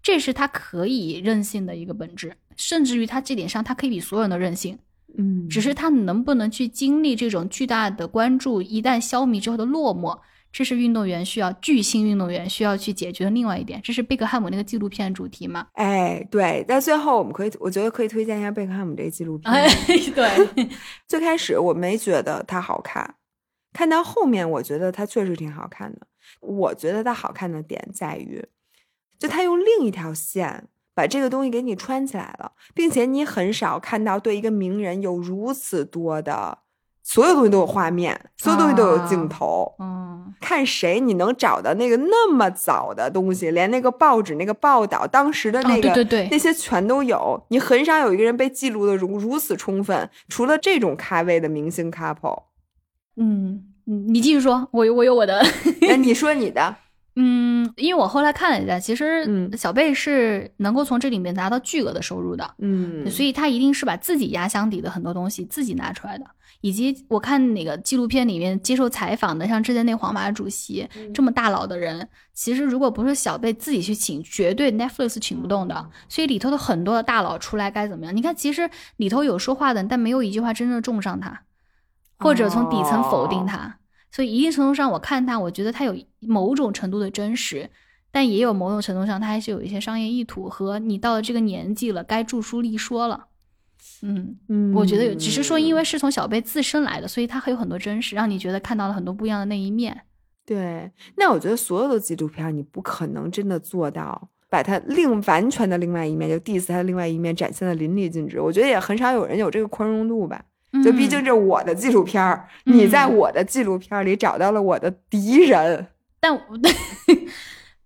这是他可以任性的一个本质，甚至于他这点上他可以比所有人都任性，嗯，只是他能不能去经历这种巨大的关注，一旦消弭之后的落寞。这是运动员需要巨星运动员需要去解决的另外一点，这是贝克汉姆那个纪录片主题嘛？哎，对，在最后我们可以，我觉得可以推荐一下贝克汉姆这个纪录片。哎，对，最开始我没觉得它好看，看到后面我觉得它确实挺好看的。我觉得它好看的点在于，就它用另一条线把这个东西给你穿起来了，并且你很少看到对一个名人有如此多的所有东西都有画面，所有东西都有镜头。嗯，看谁你能找到那个那么早的东西，连那个报纸那个报道当时的那个、哦对对对那些全都有。你很少有一个人被记录的如如此充分，除了这种咖位的明星 couple。嗯，嗯你继续说，我有我有我的。哎，你说你的，嗯，因为我后来看了一下，其实嗯小贝是能够从这里面拿到巨额的收入的，嗯，所以他一定是把自己压箱底的很多东西自己拿出来的。以及我看那个纪录片里面接受采访的，像之前那皇马主席这么大佬的人，其实如果不是小贝自己去请，绝对 Netflix 请不动的。所以里头的很多的大佬出来该怎么样？你看，其实里头有说话的，但没有一句话真正重伤他，或者从底层否定他。所以一定程度上，我看他，我觉得他有某种程度的真实，但也有某种程度上，他还是有一些商业意图和你到了这个年纪了，该著书立说了。嗯，嗯我觉得，只是说因为是从小贝自身来的，所以他还有很多真实，让你觉得看到了很多不一样的那一面。对，那我觉得所有的纪录片，你不可能真的做到把它另完全的另外一面，就 diss 它的另外一面展现的淋漓尽致。我觉得也很少有人有这个宽容度吧。就毕竟嗯这是我的纪录片儿，你在嗯我的纪录片里找到了我的敌人。但我，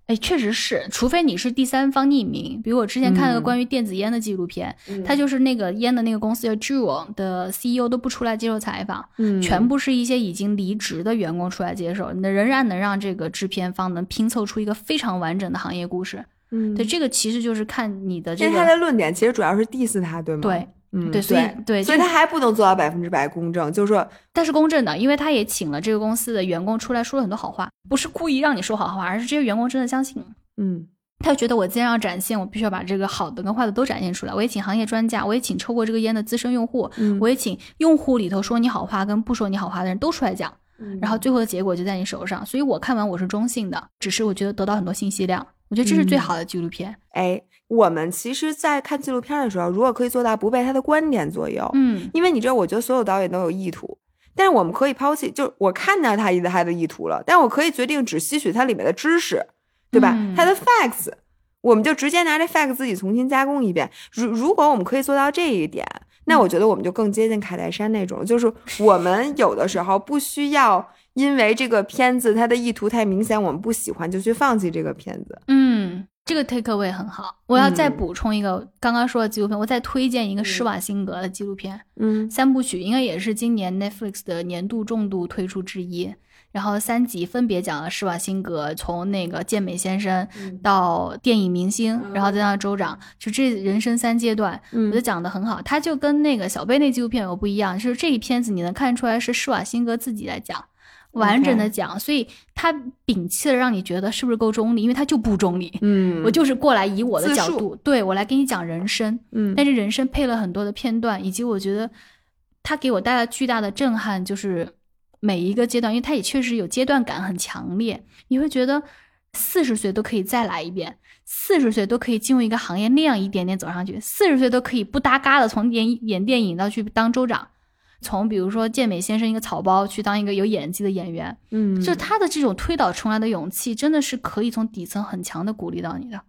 哎，确实是，除非你是第三方匿名，比如我之前看了个嗯关于电子烟的纪录片，它就是那个烟的那个公司叫 Juul 的 CEO 都不出来接受采访，嗯全部是一些已经离职的员工出来接受，那仍然能让这个制片方能拼凑出一个非常完整的行业故事。嗯，对，这个其实就是看你的这因为他个的论点其实主要是 diss 他，对吗？对，嗯，对，所以对，所以他还不能做到百分之百公正，就是说，但是公正的，因为他也请了这个公司的员工出来说了很多好话，不是故意让你说好话，而是这些员工真的相信。嗯他就觉得我既然要展现，我必须要把这个好的跟坏的都展现出来。我也请行业专家，我也请抽过这个烟的资深用户，嗯我也请用户里头说你好话跟不说你好话的人都出来讲，嗯然后最后的结果就在你手上。所以我看完我是中性的，只是我觉得得到很多信息量，我觉得这是最好的纪录片。哎，我们其实，在看纪录片的时候，如果可以做到不被他的观点左右，嗯因为你知道，我觉得所有导演都有意图，但是我们可以抛弃，就是我看到他他的意图了，但我可以决定只吸取它里面的知识，对吧？嗯它的 facts，我们就直接拿这 facts 自己重新加工一遍。如如果我们可以做到这一点，那我觉得我们就更接近卡戴珊那种，就是我们有的时候不需要因为这个片子它的意图太明显，我们不喜欢就去放弃这个片子。嗯，这个 take away 很好。我要再嗯补充一个刚刚说的纪录片，我再推荐一个施瓦辛格的纪录片。嗯三部曲应该也是今年 Netflix 的年度重度推出之一。然后三集分别讲了施瓦辛格从那个健美先生嗯到电影明星，然后再到州长，就这人生三阶段，我觉得嗯讲的很好。他就跟那个小贝那纪录片有不一样，就是这一片子你能看出来是施瓦辛格自己在讲。完整的讲所以他摒弃了让你觉得是不是够中立，因为他就不中立。嗯。我就是过来以我的角度，对我来给你讲人生，嗯。但是人生配了很多的片段，以及我觉得他给我带来巨大的震撼，就是每一个阶段，因为他也确实有阶段感很强烈，你会觉得四十岁都可以再来一遍，四十岁都可以进入一个行业那样一点点走上去，四十岁都可以不搭嘎的从演演电影到去当州长。从比如说健美先生一个草包去当一个有演技的演员，嗯，就是他的这种推倒重来的勇气，真的是可以从底层很强的鼓励到你的。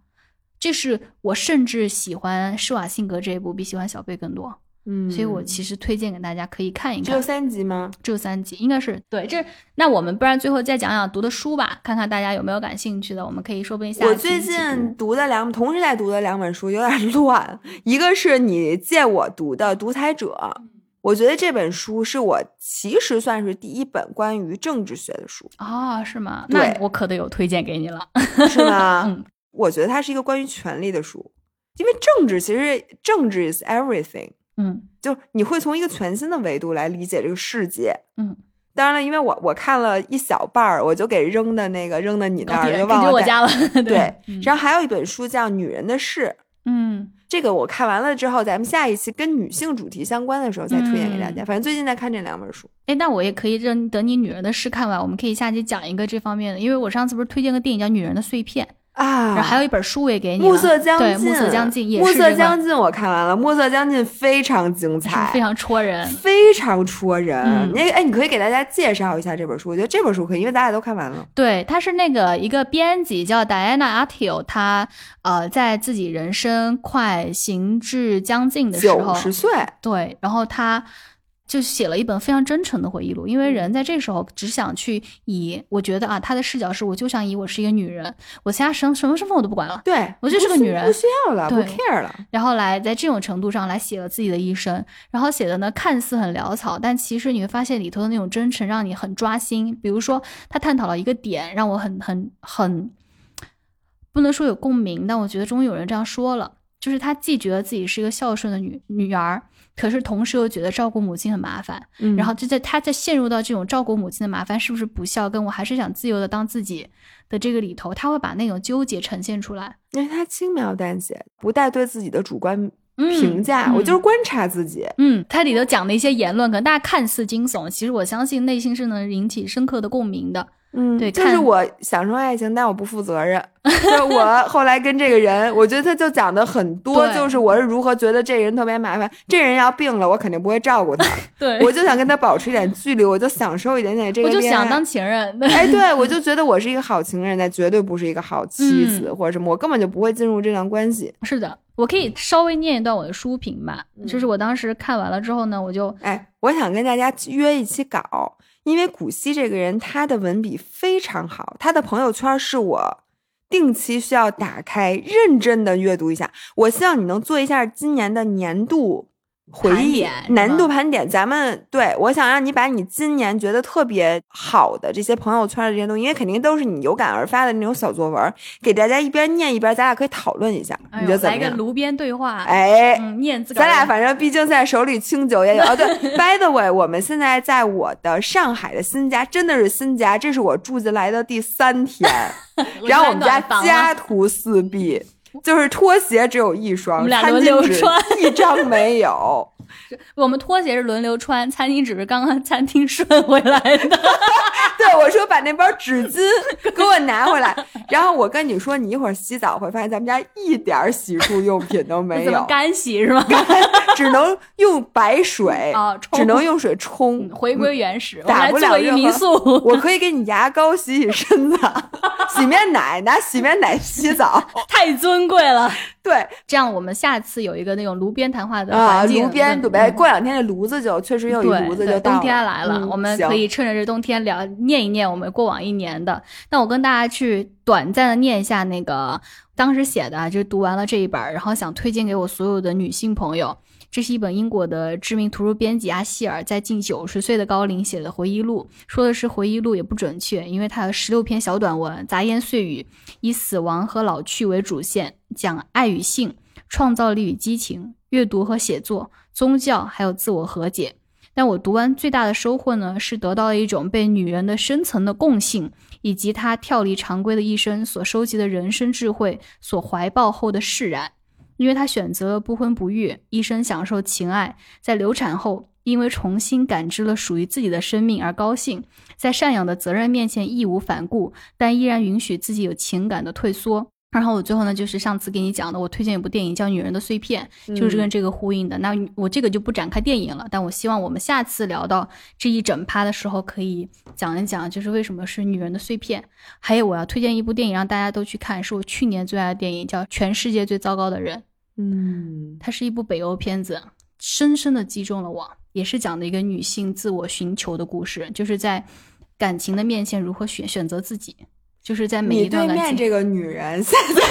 这是我甚至喜欢施瓦辛格这一部比喜欢小贝更多，嗯，所以我其实推荐给大家可以看一看只有。三集吗？只有三集，应该是对。这那我们不然最后再讲讲读的书吧，看看大家有没有感兴趣的，我们可以说不定下我最近读读的两，同时在读的两本书有点乱，一个是你借我读的《独裁者》，我觉得这本书是我其实算是第一本关于政治学的书，哦，是吗？那我可得有推荐给你了。是吗？嗯我觉得它是一个关于权力的书，因为政治其实政治 is everything，嗯就你会从一个全新的维度来理解这个世界。嗯，当然了，因为我我看了一小半儿，我就给扔的那个扔的你那儿，别就忘了我家了。对，嗯然后还有一本书叫《女人的事》，嗯这个我看完了之后，咱们下一期跟女性主题相关的时候再推荐给大家。嗯反正最近在看这两本书。哎，那我也可以等等你女人的事看完，我们可以下期讲一个这方面的，因为我上次不是推荐个电影叫《女人的碎片》，啊，然后还有一本书也给你了。暮色将对，近，暮色将近也暮色是这个。将近我看完了，暮色将近非常精彩，非常戳人。非常戳人。嗯。那个哎，你可以给大家介绍一下这本书，我觉得这本书可以，因为大家都看完了。对，他是那个一个编辑叫 Diana Artio，他呃在自己人生快行至将近的时候，九十岁，对，然后他就写了一本非常真诚的回忆录，因为人在这时候只想去以，我觉得啊，他的视角是我就想以我是一个女人，我其他什什么身份我都不管了，对我就是个女人不需要了，不 care 了。然后来在这种程度上来写了自己的一生，然后写的呢看似很潦草，但其实你会发现里头的那种真诚让你很抓心。比如说他探讨了一个点，让我很很很不能说有共鸣，但我觉得终于有人这样说了，就是他既觉得自己是一个孝顺的女女儿，可是同时又觉得照顾母亲很麻烦，嗯然后就在他在陷入到这种照顾母亲的麻烦是不是不孝，跟我还是想自由的当自己的这个里头，他会把那种纠结呈现出来。因为他轻描淡写，不带对自己的主观嗯评价，我嗯就是观察自己。嗯，它里头讲的一些言论，可能大家看似惊悚，其实我相信内心是能引起深刻的共鸣的。嗯，对就是我享受爱情，但我不负责任。就我后来跟这个人，我觉得他就讲的很多，就是我是如何觉得这人特别麻烦，这人要病了，我肯定不会照顾他，对我就想跟他保持一点距离，我就享受一点点这个我就想当情人。哎，对，我就觉得我是一个好情人，但绝对不是一个好妻子、嗯或者什么，我根本就不会进入这段关系。是的，我可以稍微念一段我的书评吧。就是我当时看完了之后呢，我就哎，我想跟大家约一期稿，因为古希这个人他的文笔非常好，他的朋友圈是我定期需要打开认真的阅读一下。我希望你能做一下今年的年度。回忆盘点是年度盘点，咱们对我想让你把你今年觉得特别好的这些朋友圈的这些东西，因为肯定都是你有感而发的那种小作文，给大家一边念一边，咱俩可以讨论一下，哎你觉得怎么样？炉边对话，哎，嗯，念自个咱俩反正毕竟在手里清酒也有哦。对，by the way，我们现在在我的上海的新家，真的是新家，这是我住进来的第三天，然后我们家家徒四壁，就是拖鞋只有一双，我们俩轮流穿一张没有。我们拖鞋是轮流穿，餐巾纸是刚刚餐厅顺回来的。对，我说把那包纸巾给我拿回来。然后我跟你说，你一会儿洗澡会发现咱们家一点儿洗漱用品都没有，干洗是吗？只能用白水，啊冲只能用水冲嗯，回归原始，打不了任何民宿。我可以给你牙膏洗洗身子，洗面奶拿洗面奶洗澡。太尊贵了。对这样，我们下次有一个那种炉边谈话的啊，环境。炉边嗯对呗，过两天这炉子就确实有一对炉子就到冬天来了，嗯我们可以趁着这冬天聊念一念我们过往一年的。那我跟大家去短暂的念一下那个当时写的，就读完了这一本，然后想推荐给我所有的女性朋友。这是一本英国的知名图书编辑阿希尔在近九十岁的高龄写的回忆录，说的是回忆录也不准确，因为它有十六篇小短文，杂言碎语，以死亡和老去为主线，讲爱与性、创造力与激情、阅读和写作、宗教还有自我和解。但我读完最大的收获呢，是得到了一种被女人的深层的共性，以及她跳离常规的一生所收集的人生智慧所怀抱后的释然。因为她选择了不婚不育，一生享受情爱，在流产后，因为重新感知了属于自己的生命而高兴，在赡养的责任面前义无反顾，但依然允许自己有情感的退缩。然后我最后呢，就是上次给你讲的，我推荐一部电影叫《女人的碎片》，就是跟这个呼应的。那我这个就不展开电影了，但我希望我们下次聊到这一整趴的时候，可以讲一讲，就是为什么是女人的碎片。还有我要推荐一部电影让大家都去看，是我去年最爱的电影，叫《全世界最糟糕的人》。嗯它是一部北欧片子，深深的击中了我，也是讲的一个女性自我寻求的故事，就是在感情的面前如何选选择自己，就是在每你。对面这个女人现在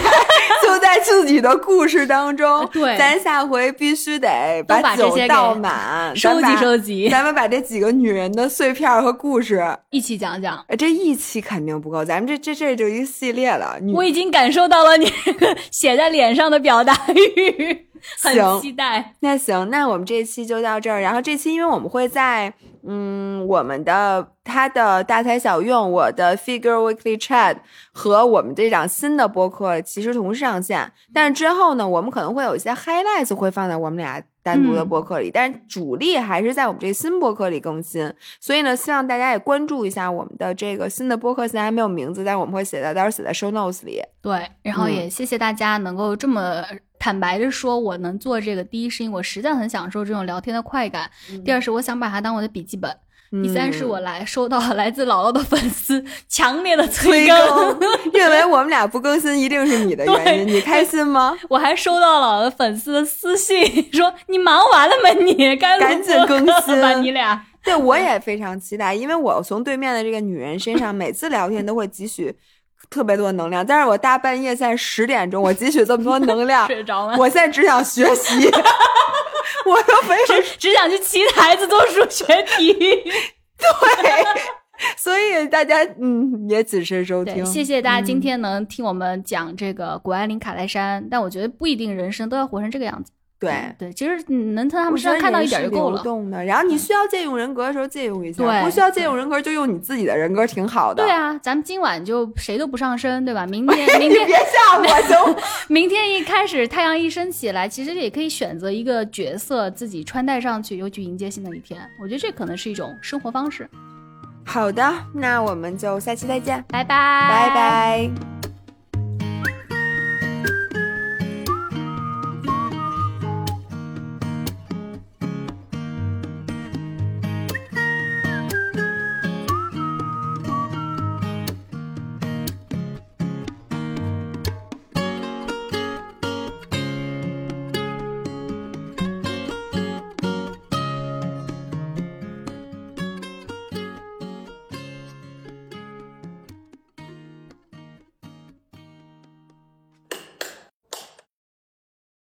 就在自己的故事当 中，对咱下回必须得把酒倒满，收集收集，咱们把这几个女人的碎片儿和故事，一起讲讲。呃这一期肯定不够，咱们这这这就一系列了。我已经感受到了你 写在脸上的表达欲，很行期待。那行，那我们这期就到这儿。然后这期因为我们会在嗯我们的他的大材小用，我的 Figure Weekly Chat 和我们这档新的播客其实同时上线，但是之后呢，我们可能会有一些 highlights 会放在我们俩单独的嗯播客里，但是主力还是在我们这新播客里更新。所以呢，希望大家也关注一下我们的这个新的播客，现在还没有名字，但是我们会写在到时候写在 show notes 里。对，然后嗯也谢谢大家能够这么坦白的说，我能做这个。第一是因为我实在很享受这种聊天的快感，第二是我想把它当我的笔记本。第三是我来收到来自姥姥的粉丝强烈的催更，认为我们俩不更新一定是你的原因，你开心吗？我还收到了的粉丝的私信，说你忙完了吗？你该赶紧更新吧，你俩。对，我也非常期待，因为我从对面的这个女人身上，每次聊天都会汲取特别多能量。但是我大半夜在十点钟，我汲取这么多能量，睡着了。我现在只想学习。我又没有只想去骑台子做数学题，对，所以大家嗯也谨慎收听。谢谢大家今天能听我们讲这个谷爱凌、卡戴珊，但我觉得不一定人生都要活成这个样子。对对，其实能从他们身上看到一点就够了。动的，然后你需要借用人格的时候借用一下，不需要借用人格就用你自己的人格，挺好的。对啊，咱们今晚就谁都不上身，对吧？明 天明天别吓我 行 明天一开始太阳一升起来，其实也可以选择一个角色自己穿戴上去，又去迎接新的一天。我觉得这可能是一种生活方式。好的，那我们就下期再见，拜拜，拜拜。